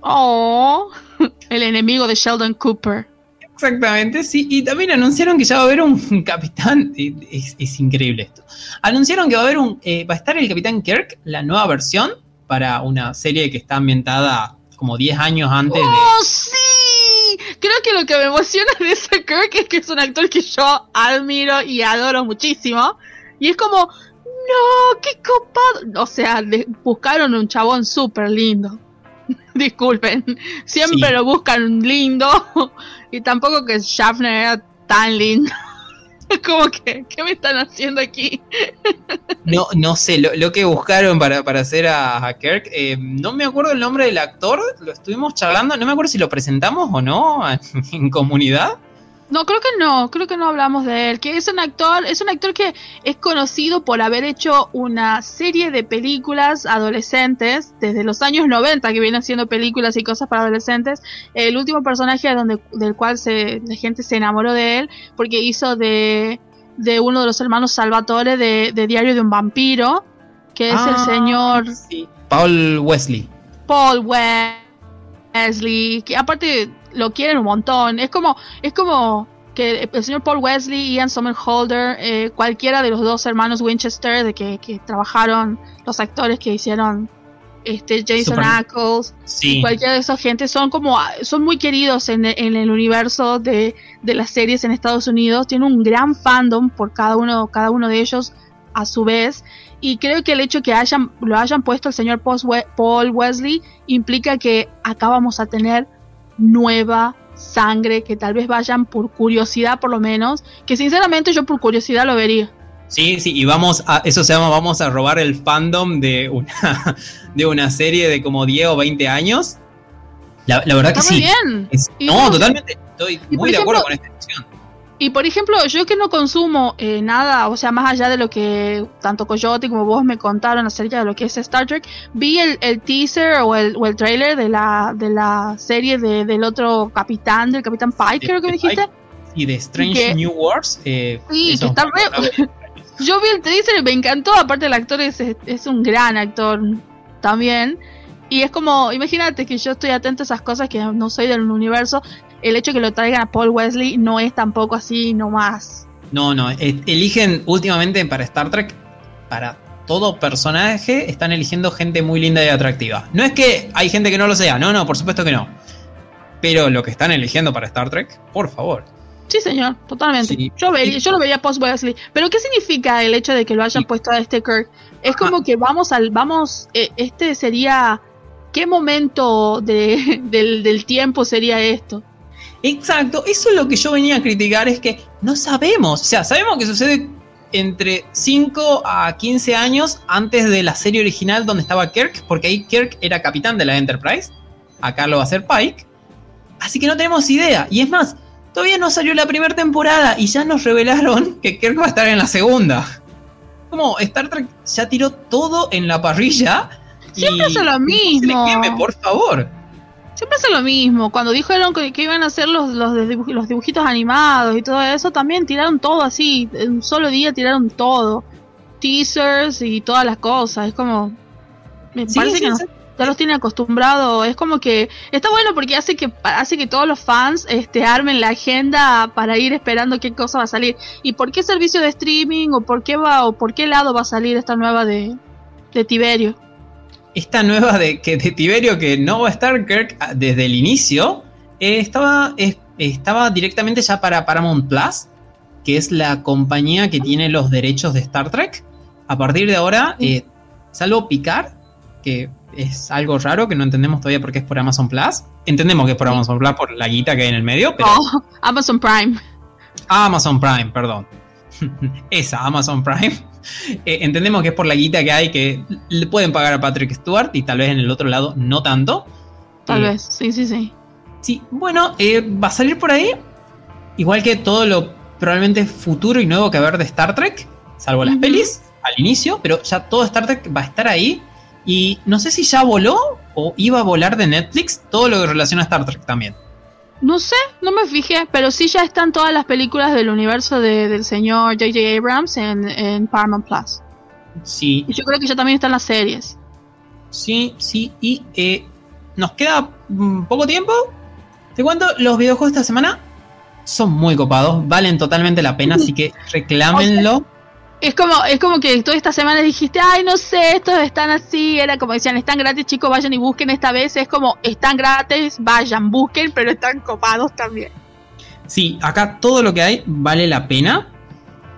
Oh, <laughs> el enemigo de Sheldon Cooper. Exactamente, sí. Y también anunciaron que ya va a haber un <laughs> capitán. Es, increíble esto. Anunciaron que va a haber un. Eh, va a estar el capitán Kirk, la nueva versión, para una serie que está ambientada como 10 años antes de. ¡Oh, sí! Creo que lo que me emociona de ese Kirk es que es un actor que yo admiro y adoro muchísimo. Y es como. ¡No! ¡Qué copado! O sea, buscaron un chabón súper lindo. <laughs> Disculpen, siempre lo buscan lindo y tampoco que Schaffner era tan lindo. <laughs> Como que, ¿qué me están haciendo aquí? <laughs> no, no sé, lo, que buscaron para, hacer a, Kirk, eh, no me acuerdo el nombre del actor, lo estuvimos charlando, no me acuerdo si lo presentamos o no <laughs> en comunidad. No, creo que no, creo que no hablamos de él, que es un actor, es un actor que es conocido por haber hecho una serie de películas adolescentes desde los años 90 que viene haciendo películas y cosas para adolescentes. El último personaje donde, del cual se, la gente se enamoró de él porque hizo de, de uno de los hermanos Salvatore de, Diario de un vampiro, que es el ah, señor Paul Wesley. Paul Wesley, que aparte lo quieren un montón. Es como, es como que el señor Paul Wesley, Ian Somerhalder, eh, cualquiera de los dos hermanos Winchester, de que, trabajaron los actores que hicieron este Jason Ackles, cualquiera de esa gente son como son muy queridos en, en el universo de, de, las series en Estados Unidos. Tienen un gran fandom por cada uno, cada uno de ellos a su vez. Y creo que el hecho que hayan, lo hayan puesto el señor Paul Wesley implica que acá vamos a tener nueva sangre, que tal vez vayan por curiosidad por lo menos, que sinceramente yo por curiosidad lo vería. Sí, sí, y vamos a, eso se llama, vamos a robar el fandom de una, <laughs> de una serie de como 10 o 20 años. La, verdad que sí. Bien. no, totalmente, estoy muy de acuerdo con esta decisión. Y por ejemplo, yo que no consumo eh, nada, o sea, más allá de lo que tanto Coyote como vos me contaron acerca de lo que es Star Trek, vi el, teaser o el, o el trailer de la, de la serie de, del otro capitán, del capitán Pike, creo que me dijiste. Y de Strange New Wars. Eh, sí, que está re... <laughs> Yo vi el teaser y me encantó, aparte el actor es, es un gran actor también. Y es como, imagínate que yo estoy atento a esas cosas que no soy del universo el hecho de que lo traigan a Paul Wesley no es tampoco así nomás. No, no, eligen últimamente para Star Trek, para todo personaje, están eligiendo gente muy linda y atractiva. No es que hay gente que no lo sea, no, no, por supuesto que no. Pero lo que están eligiendo para Star Trek, por favor. Sí, señor, totalmente. Yo, vería, yo lo vería post Wesley. Pero ¿qué significa el hecho de que lo hayan puesto a este Kirk? Es como que vamos al, vamos, eh, este sería, ¿qué momento de, <laughs> del, del tiempo sería esto? Exacto, eso es lo que yo venía a criticar, es que no sabemos, o sea, sabemos que sucede entre 5 a 15 años antes de la serie original donde estaba Kirk, porque ahí Kirk era capitán de la Enterprise, acá lo va a ser Pike, así que no tenemos idea, y es más, todavía no salió la primera temporada y ya nos revelaron <laughs> que Kirk va a estar en la segunda. Como Star Trek ya tiró todo en la parrilla. Siempre hace lo mismo. por favor. Siempre hace lo mismo. Cuando dijeron que, iban a hacer los, los, los, dibujitos animados y todo eso, también tiraron todo así. En un solo día tiraron todo. Teasers y todas las cosas. Es como. Me parece que Ya los tiene acostumbrados. Es como que está bueno porque hace que hace que todos los fans este armen la agenda para ir esperando qué cosa va a salir y por qué servicio de streaming o por qué va o por qué lado va a salir esta nueva de, de Tiberio. Esta nueva de que de Tiberio que no va a estar Kirk ah, desde el inicio eh, estaba estaba directamente ya para Paramount Plus, que es la compañía que tiene los derechos de Star Trek. A partir de ahora, eh, salvo Picard, que es algo raro que no entendemos todavía porque es por Amazon Plus. Entendemos que es por Amazon Plus por la guita que hay en el medio, pero. Amazon Prime. Amazon Prime, perdón. <laughs> Esa, Amazon Prime. <laughs> Eh, entendemos que es por la guita que hay que le pueden pagar a Patrick Stewart y tal vez en el otro lado no tanto. Tal eh, vez, sí, sí, sí. Sí, bueno, eh, va a salir por ahí. Igual que todo lo probablemente futuro y nuevo que va a haber de Star Trek, salvo las pelis al inicio, pero ya todo Star Trek va a estar ahí. Y no sé si ya voló o iba a volar de Netflix todo lo que relaciona a Star Trek también. No sé, no me fijé, pero sí ya están todas las películas del universo del señor J.J. Abrams en, Paramount Plus. Sí. Y yo creo que ya también están las series. Sí, sí, y eh, nos queda poco tiempo. Te cuento, los videojuegos de esta semana son muy copados, valen totalmente la pena, <laughs> así que reclámenlo. Es como, es como que toda esta semana dijiste, ay, no sé, estos están así, era como decían, están gratis, chicos, vayan y busquen esta vez, es como, están gratis, vayan, busquen, pero están copados también. Sí, acá todo lo que hay vale la pena.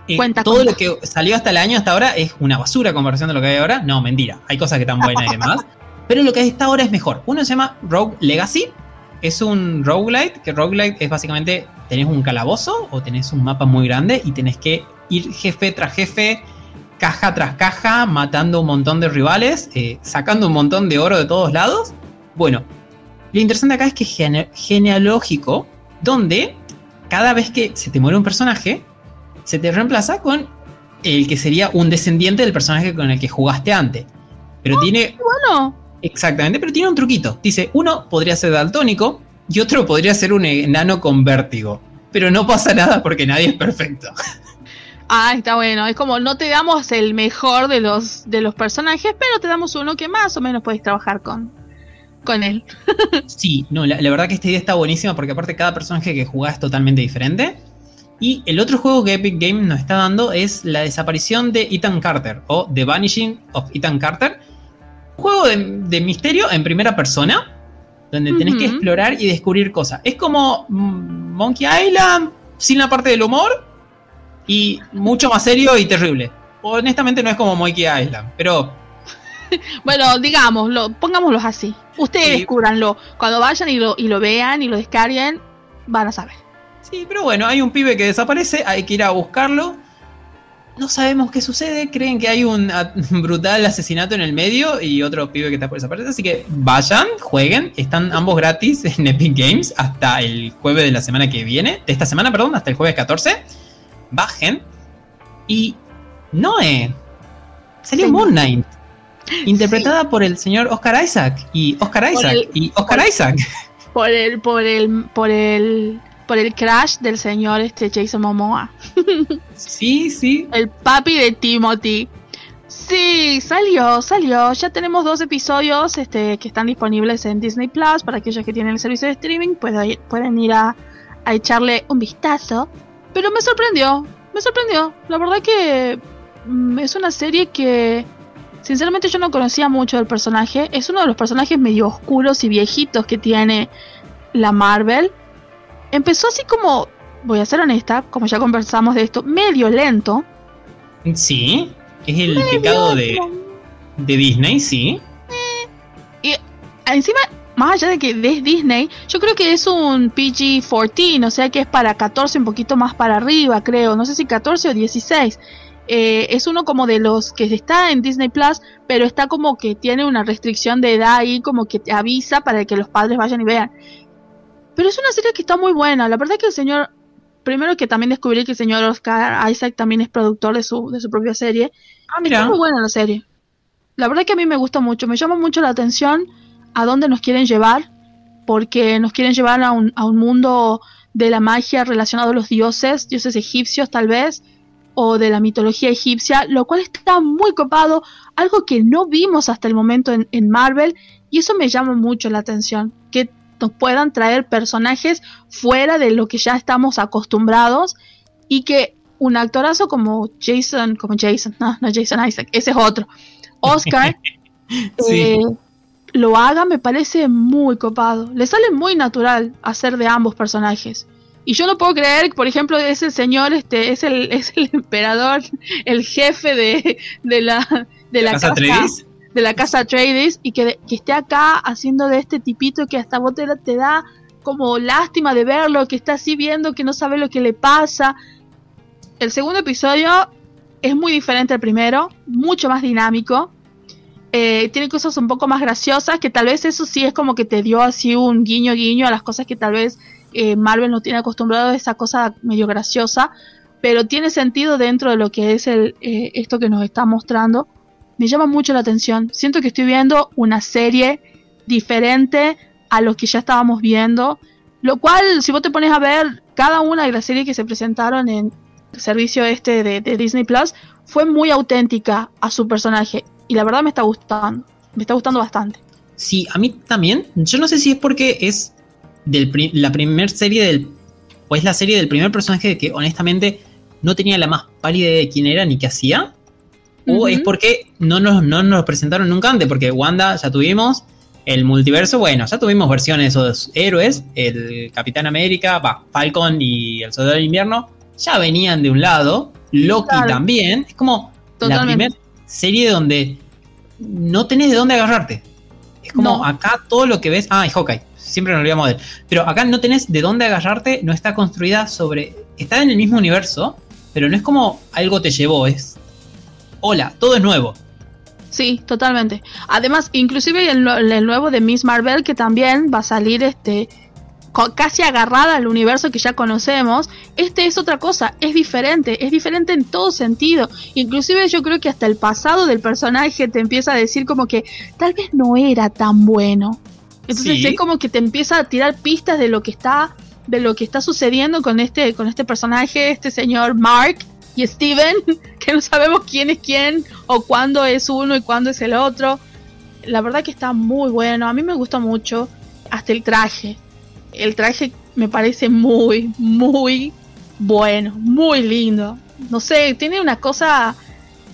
Eh, cuenta, todo lo que salió hasta el año, hasta ahora, es una basura comparación de lo que hay ahora. No, mentira, hay cosas que están buenas y demás. <laughs> pero lo que hay hasta ahora es mejor. Uno se llama Rogue Legacy. Es un roguelite, que roguelite es básicamente, tenés un calabozo o tenés un mapa muy grande y tenés que ir jefe tras jefe, caja tras caja, matando un montón de rivales, eh, sacando un montón de oro de todos lados. Bueno, lo interesante acá es que es genealógico, donde cada vez que se te muere un personaje, se te reemplaza con el que sería un descendiente del personaje con el que jugaste antes. Pero ah, tiene. Bueno. Exactamente, pero tiene un truquito. Dice, uno podría ser daltónico y otro podría ser un enano con vértigo. Pero no pasa nada porque nadie es perfecto. Ah, está bueno. Es como no te damos el mejor de los de los personajes, pero te damos uno que más o menos puedes trabajar con, con él. <laughs> sí, no, la, verdad que esta idea está buenísima porque aparte cada personaje que jugás es totalmente diferente. Y el otro juego que Epic Games nos está dando es la desaparición de Ethan Carter o The Vanishing of Ethan Carter. Juego de, misterio en primera persona donde tenés que explorar y descubrir cosas. Es como mm, Monkey Island sin la parte del humor y mucho más serio y terrible. Honestamente no es como Monkey Island, pero... <laughs> bueno, digámoslo, pongámoslo así. Ustedes descubranlo. Cuando vayan y lo, y lo vean y lo descarguen, van a saber. Sí, pero bueno, hay un pibe que desaparece, hay que ir a buscarlo. No sabemos qué sucede, creen que hay un <laughs> brutal asesinato en el medio y otro pibe que está por desaparecer. Así que vayan, jueguen, están ambos gratis <laughs> en Epic Games hasta el jueves de la semana que viene, de esta semana, perdón, hasta el jueves 14 bajen. Y Noé salió Moon Knight, interpretada por el señor Oscar Isaac y Oscar Isaac y Oscar Isaac. Por el, por el, por el, por el crash del señor este Jason Momoa. sí, sí. El papi de Timothy. Sí, salió, salió. Ya tenemos dos episodios este, que están disponibles en Disney Plus para aquellos que tienen el servicio de streaming. Pueden, pueden ir a, a echarle un vistazo. Pero me sorprendió, me sorprendió. La verdad que mm, es una serie que sinceramente yo no conocía mucho del personaje. Es uno de los personajes medio oscuros y viejitos que tiene la Marvel. Empezó así como, voy a ser honesta, como ya conversamos de esto, medio lento. Sí, es el pecado de, de Disney, sí. y encima más allá de que es Disney, yo creo que es un PG-14, o sea que es para 14, un poquito más para arriba, creo. No sé si 14 o 16. Eh, es uno como de los que está en Disney Plus, pero está como que tiene una restricción de edad ahí, como que te avisa para que los padres vayan y vean. Pero es una serie que está muy buena. La verdad es que el señor, primero que también descubrí que el señor Oscar Isaac también es productor de su, de su propia serie. Ah, mira. Está muy buena la serie. La verdad es que a mí me gusta mucho, me llama mucho la atención a dónde nos quieren llevar, porque nos quieren llevar a un, a un mundo de la magia relacionado a los dioses, dioses egipcios tal vez, o de la mitología egipcia, lo cual está muy copado, algo que no vimos hasta el momento en, en Marvel, y eso me llama mucho la atención, que nos puedan traer personajes fuera de lo que ya estamos acostumbrados y que un actorazo como Jason, como Jason, no, no Jason Isaac, ese es otro, Oscar, <laughs> eh, lo haga me parece muy copado. Le sale muy natural hacer de ambos personajes. Y yo no puedo creer, por ejemplo, ese señor, este, es el, <laughs> es el emperador, el jefe de, de la, de la, casa, de la casa Trades y que, que, esté acá haciendo de este tipito que hasta vos te, da como lástima de verlo, que está así viendo que no sabe lo que le pasa. El segundo episodio es muy diferente al primero, mucho más dinámico. Eh, tiene cosas un poco más graciosas, que tal vez eso sí es como que te dio así un guiño guiño a las cosas que tal vez eh, Marvel no tiene acostumbrado esa cosa medio graciosa, pero tiene sentido dentro de lo que es el, eh, esto que nos está mostrando. Me llama mucho la atención. Siento que estoy viendo una serie diferente a lo que ya estábamos viendo, lo cual si vos te pones a ver cada una de las series que se presentaron en, servicio este de, Disney Plus fue muy auténtica a su personaje y la verdad me está gustando, me está gustando bastante. Sí, a mí también. Yo no sé si es porque es del la primera serie del o es la serie del primer personaje que honestamente no tenía la más pálida idea de quién era ni qué hacía. O es porque no nos, no nos presentaron nunca antes, porque Wanda ya tuvimos, el multiverso, bueno, ya tuvimos versiones de esos héroes, el Capitán América, Falcon y el Soldado del Invierno, ya venían de un lado, Loki también, es como la primera serie donde no tenés de dónde agarrarte. Es como acá todo lo que ves, ah, y Hawkeye, siempre nos olvidamos de él, pero acá no tenés de dónde agarrarte, no está construida sobre, está en el mismo universo, pero no es como algo te llevó, es, hola, todo es nuevo. Sí, totalmente. Además, inclusive el, el, nuevo de Miss Marvel que también va a salir este casi agarrada al universo que ya conocemos, este es otra cosa, es diferente, es diferente en todo sentido. Inclusive yo creo que hasta el pasado del personaje te empieza a decir como que tal vez no era tan bueno. Entonces es como que te empieza a tirar pistas de lo que está de lo que está sucediendo con este con este personaje, este señor Mark y Steven, <laughs> que no sabemos quién es quién o cuándo es uno y cuándo es el otro. La verdad que está muy bueno, a mí me gusta mucho hasta el traje el traje me parece muy, muy bueno, muy lindo. No sé, tiene una cosa,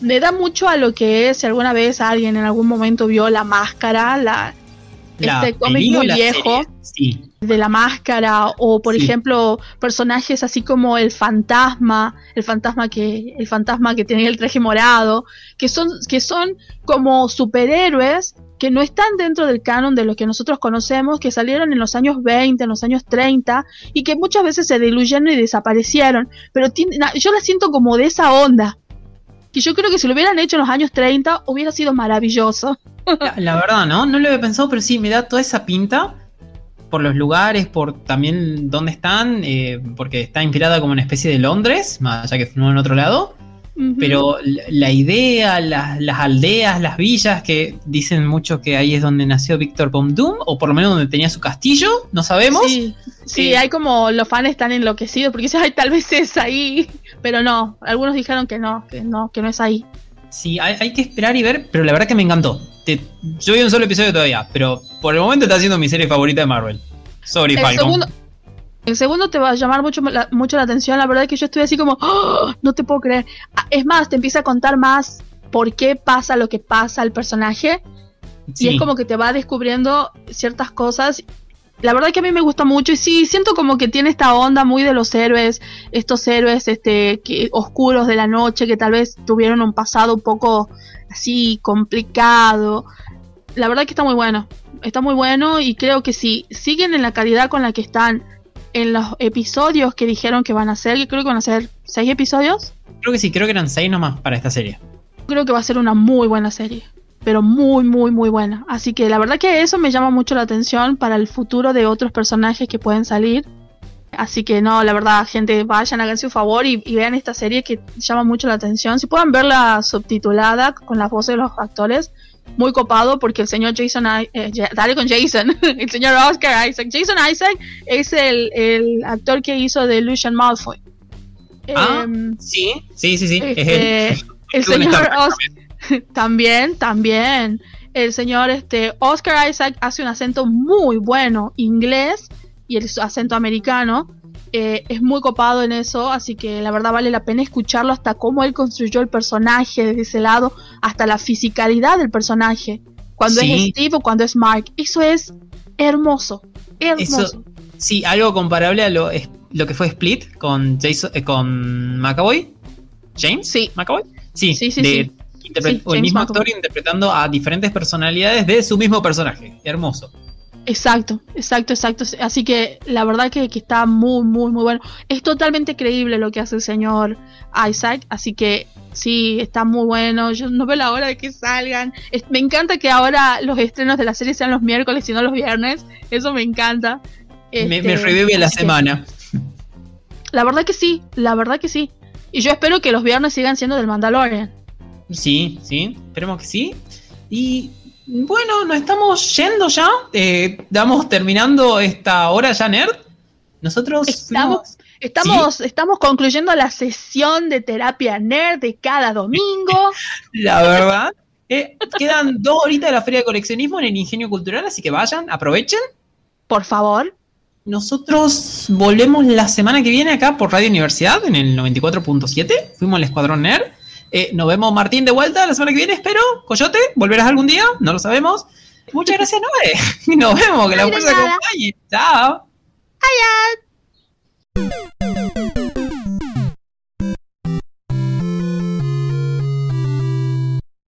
me da mucho a lo que es, si alguna vez alguien en algún momento vio la máscara, la, este cómic muy viejo de la máscara o por ejemplo personajes así como el fantasma el fantasma que el fantasma que tiene el traje morado que son que son como superhéroes que no están dentro del canon de lo que nosotros conocemos, que salieron en los años 20, en los años 30, y que muchas veces se diluyeron y desaparecieron. Pero yo la siento como de esa onda. Que yo creo que si lo hubieran hecho en los años 30 hubiera sido maravilloso. La, verdad, ¿no? No lo había pensado, pero sí, me da toda esa pinta por los lugares, por también dónde están, eh, porque está inspirada como una especie de Londres, más allá que no en otro lado. Pero la idea, las aldeas, las villas, que dicen mucho que ahí es donde nació Víctor Von Doom, o por lo menos donde tenía su castillo, no sabemos. Sí, hay como los fans están enloquecidos porque dicen, ay, tal vez es ahí, pero no, algunos dijeron que no, que no, que no es ahí. Sí, hay, que esperar y ver, pero la verdad que me encantó. yo vi un solo episodio todavía, pero por el momento está siendo mi serie favorita de Marvel. Sorry, Falcon. El segundo te va a llamar mucho la, mucho la atención. La verdad es que yo estoy así como, ¡Oh! no te puedo creer. Ah, es más, te empieza a contar más por qué pasa lo que pasa al personaje. Y es como que te va descubriendo ciertas cosas. La verdad es que a mí me gusta mucho y sí, siento como que tiene esta onda muy de los héroes, estos héroes este, que, oscuros de la noche que tal vez tuvieron un pasado un poco así complicado. La verdad que está muy bueno, está muy bueno y creo que si siguen en la calidad con la que están en los episodios que dijeron que van a ser, que creo que van a ser seis episodios. Creo que sí, creo que eran seis nomás para esta serie. Creo que va a ser una muy buena serie, pero muy, muy, muy buena. Así que la verdad que eso me llama mucho la atención para el futuro de otros personajes que pueden salir. Así que no, la verdad, gente, vayan, hagan su favor y, y, vean esta serie que llama mucho la atención. Si pueden verla subtitulada con las voces de los actores, muy copado porque el señor Jason, eh, dale con Jason, <laughs> el señor Oscar Isaac. Jason Isaac es el, el actor que hizo de Lucian Malfoy. Ah, Em, sí, sí, sí, sí. es este, <laughs> el señor Star Trek Os- <laughs> también, también. El señor este, Oscar Isaac hace un acento muy bueno inglés y el acento americano. Eh, es muy copado en eso, así que la verdad vale la pena escucharlo hasta cómo él construyó el personaje desde ese lado, hasta la fisicalidad del personaje. Cuando Sí. es Steve o cuando es Mark. Eso es hermoso. Hermoso. Eso- Sí, algo comparable a lo, es- lo que fue Split con Jason, eh, con McAvoy. ¿James? Sí. ¿McAvoy? Sí, Sí, sí, de- sí. Interpre- Sí, o el mismo actor interpretando a diferentes personalidades de su mismo personaje. Hermoso. Exacto, exacto, exacto. Así que la verdad que, que está muy, muy, muy bueno. Es totalmente creíble lo que hace el señor Isaac, así que sí, está muy bueno. Yo no veo la hora de que salgan. Es- me encanta que ahora los estrenos de la serie sean los miércoles y no los viernes. Eso me encanta. me, Este, me revive la que- semana. La verdad que sí, la verdad que sí. Y yo espero que los viernes sigan siendo del Mandalorian. Sí, sí, esperemos que sí. Y bueno, nos estamos yendo ya. Eh, damos terminando esta hora ya, nerd. Nosotros Estamos- fuimos- Estamos, estamos concluyendo la sesión de terapia nerd de cada domingo. <laughs> La verdad. eh, quedan dos horitas de la Feria de Coleccionismo en el Ingenio Cultural, así que vayan, aprovechen. Por favor. Nosotros volvemos la semana que viene acá por Radio Universidad en el 94.7. Fuimos al Escuadrón Nerd. Eh, nos vemos Martín de vuelta la semana que viene, espero. Coyote, ¿volverás algún día? No lo sabemos. Muchas gracias, Noé. <laughs> Nos vemos, que la fuerza acompañe. Chao. ¡Ay,